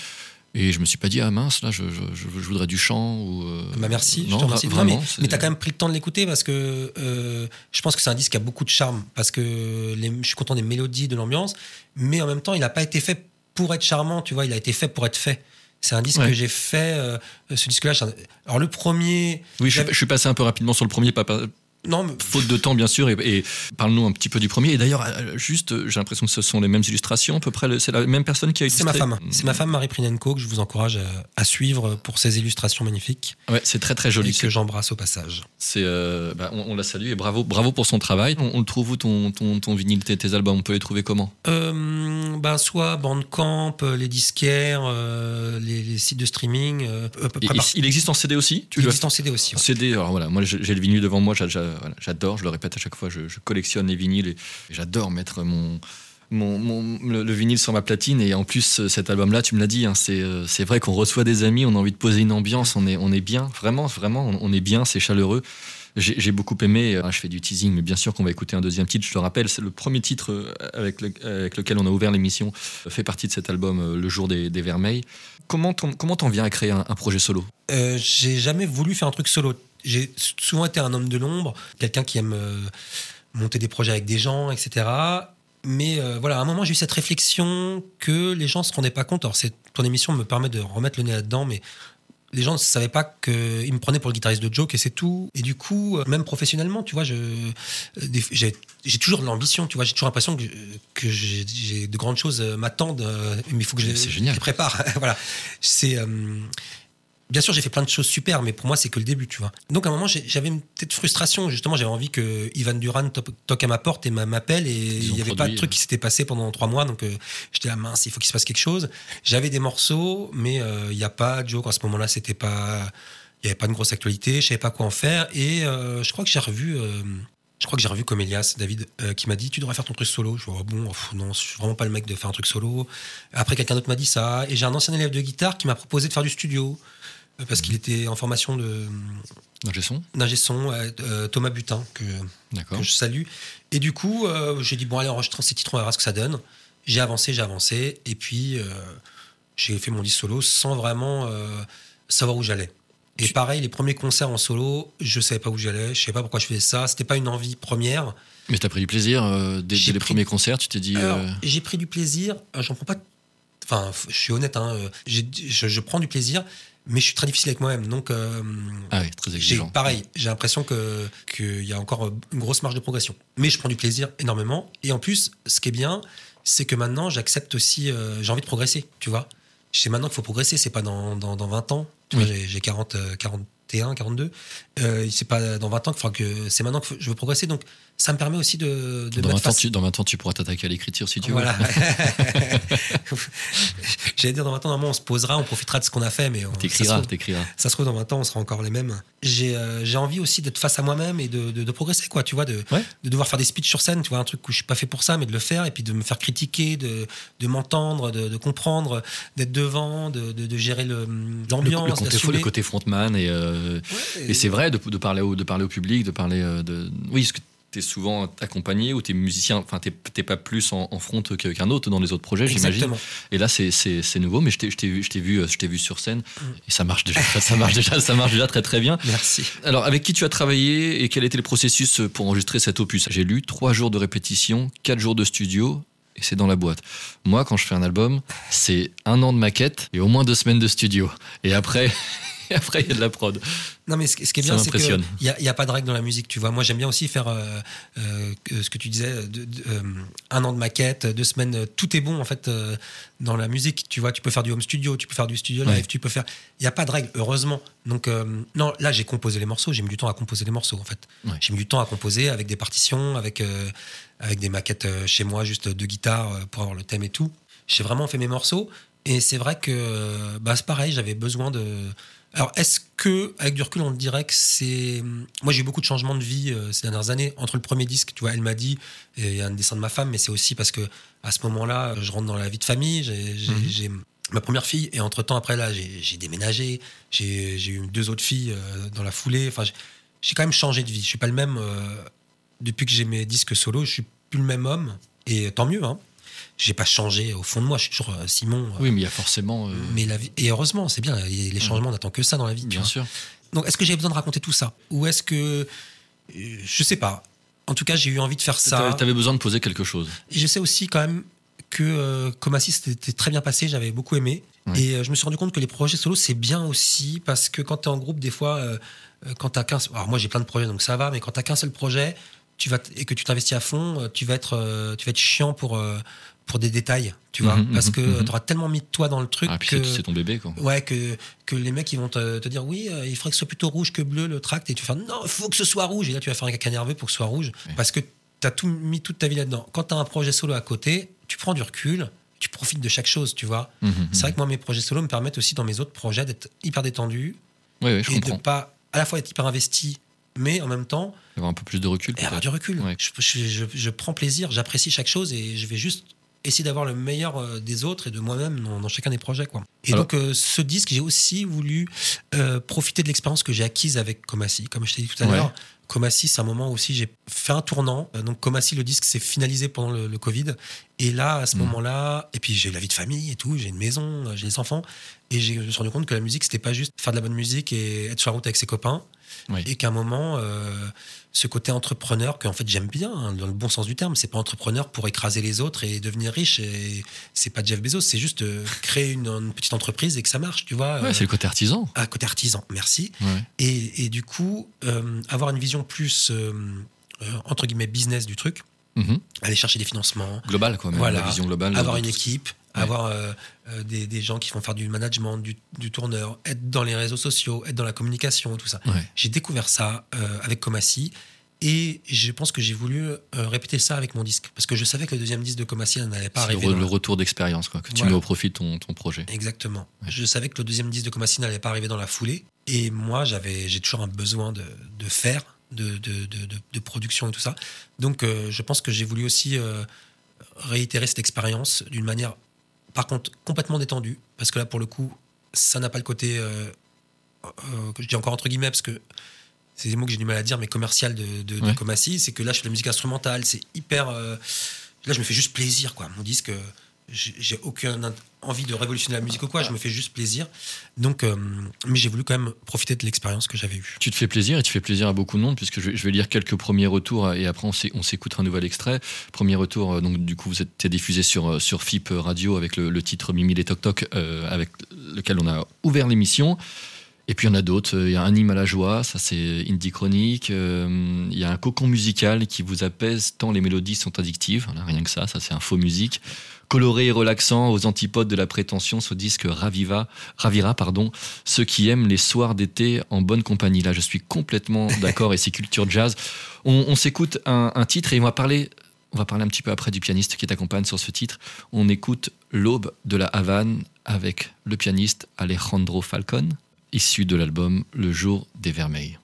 Et je me suis pas dit, ah mince, là, je, je, je, je voudrais du chant. Ou, euh, Bah merci, je te remercie. Non, mais vraiment, mais c'est- tu as quand même pris le temps de l'écouter parce que euh, je pense que c'est un disque qui a beaucoup de charme parce que les- je suis content des mélodies, de l'ambiance, mais en même temps il n'a pas été fait pour être charmant, tu vois, il a été fait pour être fait. C'est un disque Ouais. que j'ai fait, euh, ce disque-là. un- Alors le premier, Oui, je, suis- j'avais- je suis passé un peu rapidement sur le premier, pas, pas- non, mais- faute de temps bien sûr, et, et parle-nous un petit peu du premier. Et d'ailleurs, euh, juste, euh, j'ai l'impression que ce sont les mêmes illustrations, à peu près, c'est la même personne qui a illustré. C'est ma femme. C'est ma femme Marie Prinenko que je vous encourage à, à suivre pour ses illustrations magnifiques Ouais, c'est très très et joli. que j'embrasse au passage. C'est, euh, bah, on, on la salue et bravo, bravo pour son travail. On, on le trouve où ton, ton, ton vinyle, tes, tes albums? On peut les trouver comment? Euh, ben soit Bandcamp, euh, les disquaires, euh, les, les sites de streaming. euh, euh, il, il- existe en CD aussi? Tu il existe en CD aussi. ouais. CD, alors voilà, moi j'ai j'ai le vinyle devant moi, j'a- j'a- j'adore, je le répète à chaque fois, je, collectionne les vinyles et, j'adore mettre mon, le, le vinyle sur ma platine. Et en plus, euh, cet album-là, tu me l'as dit, hein, c'est euh, c'est vrai qu'on reçoit des amis, on a envie de poser une ambiance, on est, on est bien, vraiment, vraiment, on, est bien, c'est chaleureux. J'ai beaucoup aimé, euh, je fais du teasing, mais bien sûr qu'on va écouter un deuxième titre, je te rappelle, c'est le premier titre avec, avec lequel on a ouvert l'émission, fait partie de cet album Le jour des, des Vermeils. Comment t'en comment t'en viens à créer un, projet solo? J'ai jamais voulu faire un truc solo. J'ai souvent été un homme de l'ombre, quelqu'un qui aime euh, monter des projets avec des gens, etc. Mais euh, voilà, à un moment, j'ai eu cette réflexion que les gens se rendaient pas compte. Alors, ton émission me permet de remettre le nez là-dedans, mais les gens ne savaient pas qu'ils me prenaient pour le guitariste de Joke et c'est tout. Et du coup, euh, même professionnellement, tu vois, j'ai toujours de l'ambition, tu vois, j'ai toujours l'impression que, que j'ai de grandes choses m'attendent, mais il faut que je les, je prépare. voilà. C'est. euh, Bien sûr, j'ai fait plein de choses super, mais pour moi, c'est que le début, tu vois. Donc, à un moment, j'avais une petite frustration. Justement, j'avais envie que Ivan Duran to- toque à ma porte et m'a- m'appelle. Et il n'y avait pas de truc euh. qui s'était passé pendant trois mois. Donc, euh, j'étais là, mince, il faut qu'il se passe quelque chose. J'avais des morceaux, mais euh, il n'y a pas de joke. À ce moment-là, c'était pas. Il n'y avait pas de grosse actualité. Je savais pas quoi en faire. Et euh, je crois que j'ai revu. euh, Je crois que j'ai revu comme Elias, David, euh, qui m'a dit Tu devrais faire ton truc solo. Je vois, oh, bon, pff, non, je suis vraiment pas le mec de faire un truc solo. Après, quelqu'un d'autre m'a dit ça. Et j'ai un ancien élève de guitare qui m'a proposé de faire du studio. Parce qu'il était en formation de son d'ingé son, euh, Thomas Butin, que, je salue. Et du coup, euh, j'ai dit Bon, allez, enregistrons ces titres, on verra ce que ça donne. J'ai avancé, j'ai avancé. Et puis, euh, j'ai fait mon disque solo sans vraiment savoir où j'allais. Et pareil, les premiers concerts en solo, je savais pas où j'allais, je savais pas pourquoi je faisais ça. C'était pas une envie première. Mais t'as pris du plaisir dès, dès les pris- premiers concerts, tu t'es dit. J'ai pris du plaisir. J'en prends pas. Enfin, je suis honnête. Hein, je prends du plaisir, mais je suis très difficile avec moi-même. Donc, euh, Ah oui, très j'ai exigeant. pareil. J'ai l'impression que qu'il y a encore une grosse marge de progression. Mais je prends du plaisir énormément. Et en plus, ce qui est bien, c'est que maintenant, j'accepte aussi. euh, j'ai envie de progresser. Tu vois. Je sais maintenant qu'il faut progresser. C'est pas dans, dans, dans 20 ans. Tu Oui. vois, j'ai- j'ai 40, euh, 41, 42. Euh, c'est pas dans 20 ans faudra que. C'est maintenant que je veux progresser. Donc, ça me permet aussi de, de Dans mettre 20, ans, tu, dans 20 ans, tu pourras t'attaquer à l'écriture si tu voilà. veux. J'allais dire dans 20 ans, normalement, on se posera, on profitera de ce qu'on a fait, mais on, ça, se T'écriras, trouve, t'écriras. ça se trouve, dans 20 ans, on sera encore les mêmes. J'ai euh, envie aussi d'être face à moi-même et de, de- de progresser, quoi, tu vois, de, Ouais. de devoir faire des speeches sur scène, tu vois, un truc où je suis pas fait pour ça, mais de le faire et puis de me faire critiquer, de, de m'entendre, de, comprendre, d'être devant, de, gérer le- Le, l'ambiance, le d'assumer. le côté frontman et, euh, Ouais, et c'est vrai de, de parler au, de parler au public, de parler euh, de. Oui, parce que t'es souvent accompagné ou t'es musicien, enfin t'es pas plus en, en front qu'un autre dans les autres projets, j'imagine. Et là, c'est- nouveau, mais je t'ai vu, je t'ai vu, euh, je vu sur scène Mm. et ça marche déjà, ça marche déjà, ça marche déjà très très bien. Merci. Alors, avec qui tu as travaillé et quel était le processus pour enregistrer cet opus? J'ai lu trois jours de répétition, quatre jours de studio. Et c'est dans la boîte. Moi, quand je fais un album, c'est un an de maquette et au moins deux semaines de studio. Et après, et après, il y a de la prod. Non, mais ce, ce qui est bien, c'est qu'il n'y a, y a pas de règle dans la musique, tu vois. Moi, j'aime bien aussi faire euh, euh, ce que tu disais, de- de- euh, un an de maquette, deux semaines, tout est bon, en fait, dans la musique. Tu vois, tu peux faire du home studio, tu peux faire du studio live, Ouais. tu peux faire... Il n'y a pas de règle, heureusement. Donc, non, là, j'ai composé les morceaux, j'ai mis du temps à composer les morceaux, en fait. Ouais. J'ai mis du temps à composer avec des partitions, avec, avec des maquettes chez moi, juste deux guitares pour avoir le thème et tout. J'ai vraiment fait mes morceaux. Et c'est vrai que bah, c'est pareil, j'avais besoin de. Alors, est-ce que, avec du recul, on dirait que c'est. Moi, j'ai eu beaucoup de changements de vie euh, ces dernières années. Entre le premier disque, tu vois, elle m'a dit, il y a un dessin de ma femme, mais c'est aussi parce que à ce moment-là, je rentre dans la vie de famille, j'ai Mhm. j'ai ma première fille, et entre-temps, après, là, j'ai déménagé, j'ai eu deux autres filles euh, dans la foulée. Enfin, j'ai- j'ai quand même changé de vie. Je suis pas le même. euh, depuis que j'ai mes disques solo, je suis plus le même homme, et tant mieux, hein. J'ai pas changé au fond de moi, je suis toujours euh, Simon. euh, Oui, mais il y a forcément. euh, mais la vie, et heureusement, c'est bien, les les changements, on n'attend que ça dans la vie. tu bien sûr. Donc, est-ce que j'ai besoin de raconter tout ça? Ou est-ce que. Je sais pas. En tout cas, j'ai eu envie de faire ça. T'avais t'avais besoin de poser quelque chose. Et je sais aussi quand même que euh, comme assist c'était très bien passé, j'avais beaucoup aimé. Et euh, je me suis rendu compte que les projets solo, c'est bien aussi parce que quand tu es en groupe, des fois, euh, quand tu qu'un. Alors moi, j'ai plein de projets, donc ça va, mais quand tu qu'un seul projet tu vas et que tu t'investis à fond, euh, tu vas être, euh, tu vas être chiant pour, euh, pour des détails, tu vois. Mhm, parce mhm, que mhm. tu auras tellement mis de toi dans le truc Ah, puis que. c'est ton bébé, quoi. Ouais, que, que les mecs ils vont te, te dire oui, euh, il faudrait que ce soit plutôt rouge que bleu le tract, et tu fais non, il faut que ce soit rouge, et là tu vas faire un caca nerveux pour que ce soit rouge, parce que tu as tout mis toute ta vie là-dedans. Quand tu as un projet solo à côté, tu prends du recul, tu profites de chaque chose, tu vois. C'est vrai que moi, mes projets solo me permettent aussi dans mes autres projets d'être hyper détendu Oui, oui, je et de comprends. pas à la fois être hyper investi, mais en même temps Avoir un peu plus de recul. et avoir du recul. Ouais. Je, je- je- je prends plaisir, j'apprécie chaque chose et je vais juste essayer d'avoir le meilleur euh, des autres et de moi-même dans, dans chacun des projets. Quoi. Et Alors- donc, euh, ce disque, j'ai aussi voulu euh, profiter de l'expérience que j'ai acquise avec Comassi. Comme je t'ai dit tout à Ouais. l'heure, Comassi, c'est un moment aussi, j'ai fait un tournant. Donc, Comassi, le disque s'est finalisé pendant le, le Covid. Et là, à ce Mhm. moment-là, et puis j'ai la vie de famille et tout, j'ai une maison, j'ai des enfants. Et je me suis rendu compte que la musique, c'était pas juste faire de la bonne musique et être sur la route avec ses copains. Oui. Et qu'à un moment, euh, ce côté entrepreneur, que en fait j'aime bien, hein, dans le bon sens du terme, c'est pas entrepreneur pour écraser les autres et devenir riche. Et c'est pas Jeff Bezos, c'est juste euh, créer une, une petite entreprise et que ça marche, tu vois. Ouais, c'est le côté artisan. à côté artisan, merci. Ouais. Et, et du coup, avoir une vision plus, entre guillemets, business du truc, Mhm. aller chercher des financements, Global, quoi. même, Voilà. La vision globale. avoir une équipe, Ouais. avoir euh, euh, des, des gens qui vont faire du management, du, du tourneur, être dans les réseaux sociaux, être dans la communication, tout ça. Ouais. J'ai découvert ça euh, avec Comassi et je pense que j'ai voulu euh, répéter ça avec mon disque parce que je savais que le deuxième disque de Comassi n'allait pas le, arriver. le la- retour d'expérience, que tu Voilà. mets au profit de ton, ton projet. Exactement. Ouais. Je savais que le deuxième disque de Comassi n'allait pas arriver dans la foulée et moi j'avais j'ai toujours un besoin de, de faire de, de, de, production et tout ça. Donc, je pense que j'ai voulu aussi réitérer cette expérience d'une manière, par contre, complètement détendue. Parce que là, pour le coup, ça n'a pas le côté, euh, euh, que je dis encore entre guillemets, parce que c'est des mots que j'ai du mal à dire, mais commercial de, de, Ouais. C'est que là, je fais de la musique instrumentale, c'est hyper. euh, là, je me fais juste plaisir, quoi. Mon disque, j'ai aucune envie de révolutionner la musique ou quoi, je me fais juste plaisir. Donc, euh, mais j'ai voulu quand même profiter de l'expérience que j'avais eue. Tu te fais plaisir et tu fais plaisir à beaucoup de monde puisque je vais, lire quelques premiers retours et après on s'é- on s'écoutera un nouvel extrait. Premier retour, euh, donc du coup vous êtes diffusé sur, euh, sur FIP Radio avec le, titre Mimi les Toc Toc avec lequel on a ouvert l'émission. Et puis il y en a d'autres. Il y a un hymne à la joie, ça c'est Indie Chronique. Il y a un cocon musical qui vous apaise tant les mélodies sont addictives. Rien que ça, ça c'est un faux musique. Coloré et relaxant aux antipodes de la prétention, ce disque raviva, ravira pardon, ceux qui aiment les soirs d'été en bonne compagnie. Là, je suis complètement d'accord et c'est culture jazz. On, on s'écoute un, un titre et on va parler. On va parler un petit peu après du pianiste qui t'accompagne sur ce titre. On écoute L'aube de la Havane avec le pianiste Alejandro Falcon, issu de l'album Le jour des vermeils.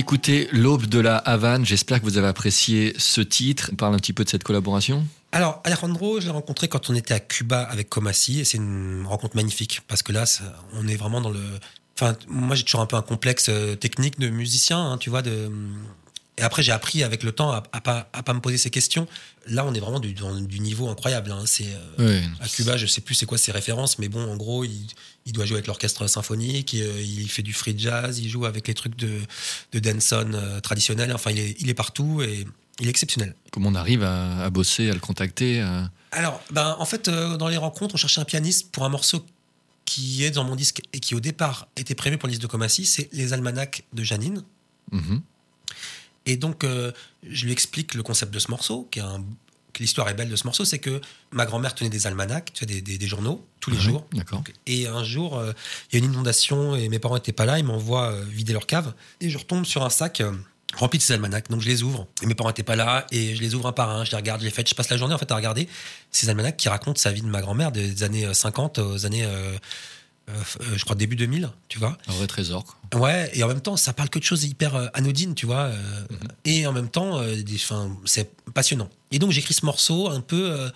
D'écouter L'aube de la Havane. J'espère que vous avez apprécié ce titre. On parle un petit peu de cette collaboration. Alors, Alejandro, je l'ai rencontré quand on était à Cuba avec Comassi, et c'est une rencontre magnifique, parce que là, on est vraiment dans le... Enfin, moi, j'ai toujours un peu un complexe euh, technique de musicien, hein, tu vois, de... Et après, j'ai appris avec le temps à, à pas, à pas me poser ces questions. Là, on est vraiment du, dans du niveau incroyable. hein. C'est euh, à Cuba, je sais plus c'est quoi ses références, mais bon, en gros, il, il doit jouer avec l'orchestre symphonique, il, euh, il fait du free jazz, il joue avec les trucs de, de Denson euh, traditionnels. Enfin, il est, il est partout et il est exceptionnel. Comment on arrive à, à bosser, à le contacter à- Alors, ben, en fait, euh, dans les rencontres, on cherchait un pianiste pour un morceau qui est dans mon disque et qui, au départ, était prévu pour le disque de Comassi, c'est Les Almanachs de Janine. Mhm. Et donc, euh, je lui explique le concept de ce morceau, qui est un- que l'histoire est belle de ce morceau, c'est que ma grand-mère tenait des almanachs, tu vois, des, des- des journaux, tous les Ah oui, jours. D'accord. Et un jour, euh, il y a une inondation et mes parents n'étaient pas là, ils m'envoient euh, vider leur cave. Et je retombe sur un sac rempli de ces almanachs. Donc je les ouvre. Et mes parents n'étaient pas là et je les ouvre un par un. Je les regarde, je les fais. Je passe la journée en fait à regarder ces almanachs qui racontent sa vie de ma grand-mère des années euh, 50 aux années, euh, euh, je crois, début 2000, tu vois. Un vrai trésor. Ouais, et en même temps, ça parle que de choses hyper euh, anodines, tu vois. euh, Et en même temps, euh, c'est passionnant. Et donc, j'écris ce morceau un peu.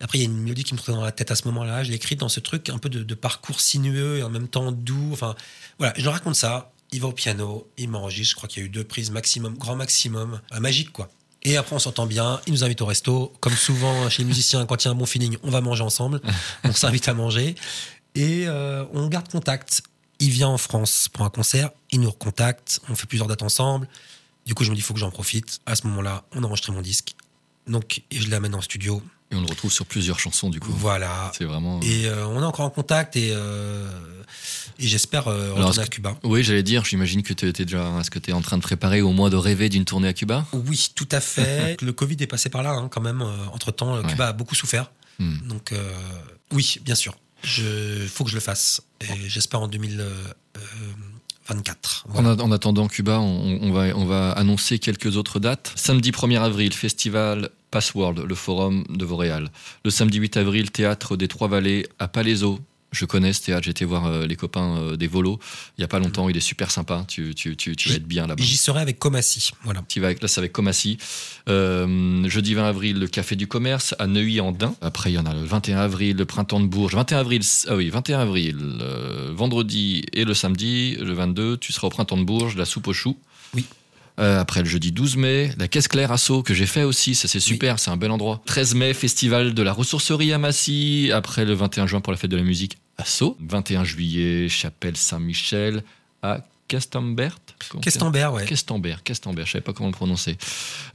après, il y a une mélodie qui me trouvait dans la tête à ce moment-là. Je l'ai écrite dans ce truc un peu de, de parcours sinueux et en même temps doux. Enfin, voilà, je leur raconte ça. Il va au piano, il m'enregistre. Je crois qu'il y a eu deux prises maximum, grand maximum, magique, quoi. Et après, on s'entend bien. Il nous invite au resto. Comme souvent chez les musiciens, quand il y a un bon feeling, on va manger ensemble. on s'invite à manger. Et euh, on garde contact. Il vient en France pour un concert. Il nous recontacte. On fait plusieurs dates ensemble. Du coup, je me dis, il faut que j'en profite. À ce moment-là, on a enregistré mon disque. Donc, et je l'amène en studio. Et on le retrouve sur plusieurs chansons, du coup. Voilà. C'est vraiment. Et euh, on est encore en contact et, euh, et j'espère euh, retourner à que- Cuba. Oui, j'allais dire, j'imagine que tu étais déjà. Est-ce que tu es en train de préparer au moins de rêver d'une tournée à Cuba? Oui, tout à fait. le Covid est passé par là hein, quand même. entre temps, Ouais. Cuba a beaucoup souffert. Hmm. Donc, euh, oui, bien sûr. Il faut que je le fasse. Et j'espère en 2024. En, a- en attendant Cuba, on, va, on va annoncer quelques autres dates. Samedi 1er avril, festival Password, le forum de Vauréal. Le samedi 8 avril, théâtre des Trois-Vallées à Palaiso. Je connais ce théâtre, j'étais voir euh, les copains euh, des Volos il n'y a pas longtemps, il est super sympa, tu, tu, tu, tu vas être bien là-bas. J'y serai avec Comassi. Voilà. Tu vas avec, là, c'est avec Comassi. Euh, jeudi 20 avril, le Café du Commerce à Neuilly-en-Dain. Après, il y en a le 21 avril, le Printemps de Bourges. 21 avril, ah oui, 21 avril, euh, vendredi et le samedi, le 22, tu seras au Printemps de Bourges, la soupe aux choux. Oui. Euh, après le jeudi 12 mai, la Caisse Claire à Sceaux, que j'ai fait aussi, ça c'est super, c'est un bel endroit. 13 mai, festival de la ressourcerie à Massy. Après le 21 juin pour la fête de la musique à Sceaux. 21 juillet, chapelle Saint-Michel à Castambert. Questembert, ouais. Questembert, Questembert, je savais pas comment le prononcer.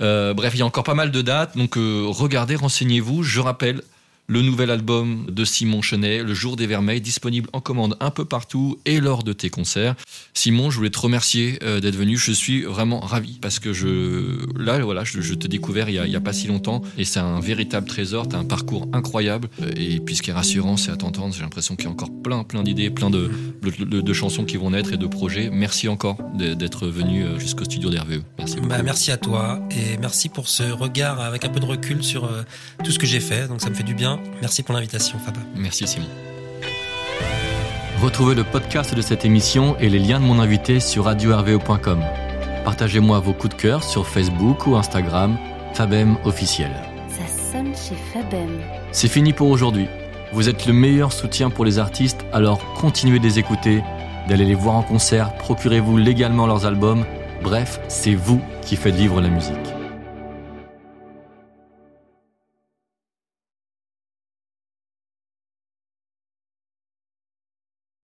Euh, bref, il y a encore pas mal de dates, donc euh, regardez, renseignez-vous. Je rappelle le nouvel album de Simon Chenet, Le Jour des Vermeils, disponible en commande un peu partout et lors de tes concerts. Simon, je voulais te remercier euh, d'être venu. Je suis vraiment ravi parce que je, là, voilà, je, je t'ai découvert il y, a, pas si longtemps et c'est un véritable trésor. Tu as un parcours incroyable et puis ce qui est rassurant, c'est à t'entendre. J'ai l'impression qu'il y a encore plein, plein d'idées, plein de, chansons qui vont naître et de projets. Merci encore d'être venu euh, jusqu'au studio d'RVE. Merci beaucoup. Bah, merci à toi et merci pour ce regard avec un peu de recul sur euh, tout ce que j'ai fait. Donc ça me fait du bien. Merci pour l'invitation, Fab. Merci Simon. Retrouvez le podcast de cette émission et les liens de mon invité sur radio-rve.com. Partagez-moi vos coups de cœur sur Facebook ou Instagram, Fabem officiel. Ça sonne chez Fabem. C'est fini pour aujourd'hui. Vous êtes le meilleur soutien pour les artistes, alors continuez de les écouter, d'aller les voir en concert, procurez-vous légalement leurs albums. Bref, c'est vous qui faites vivre la musique.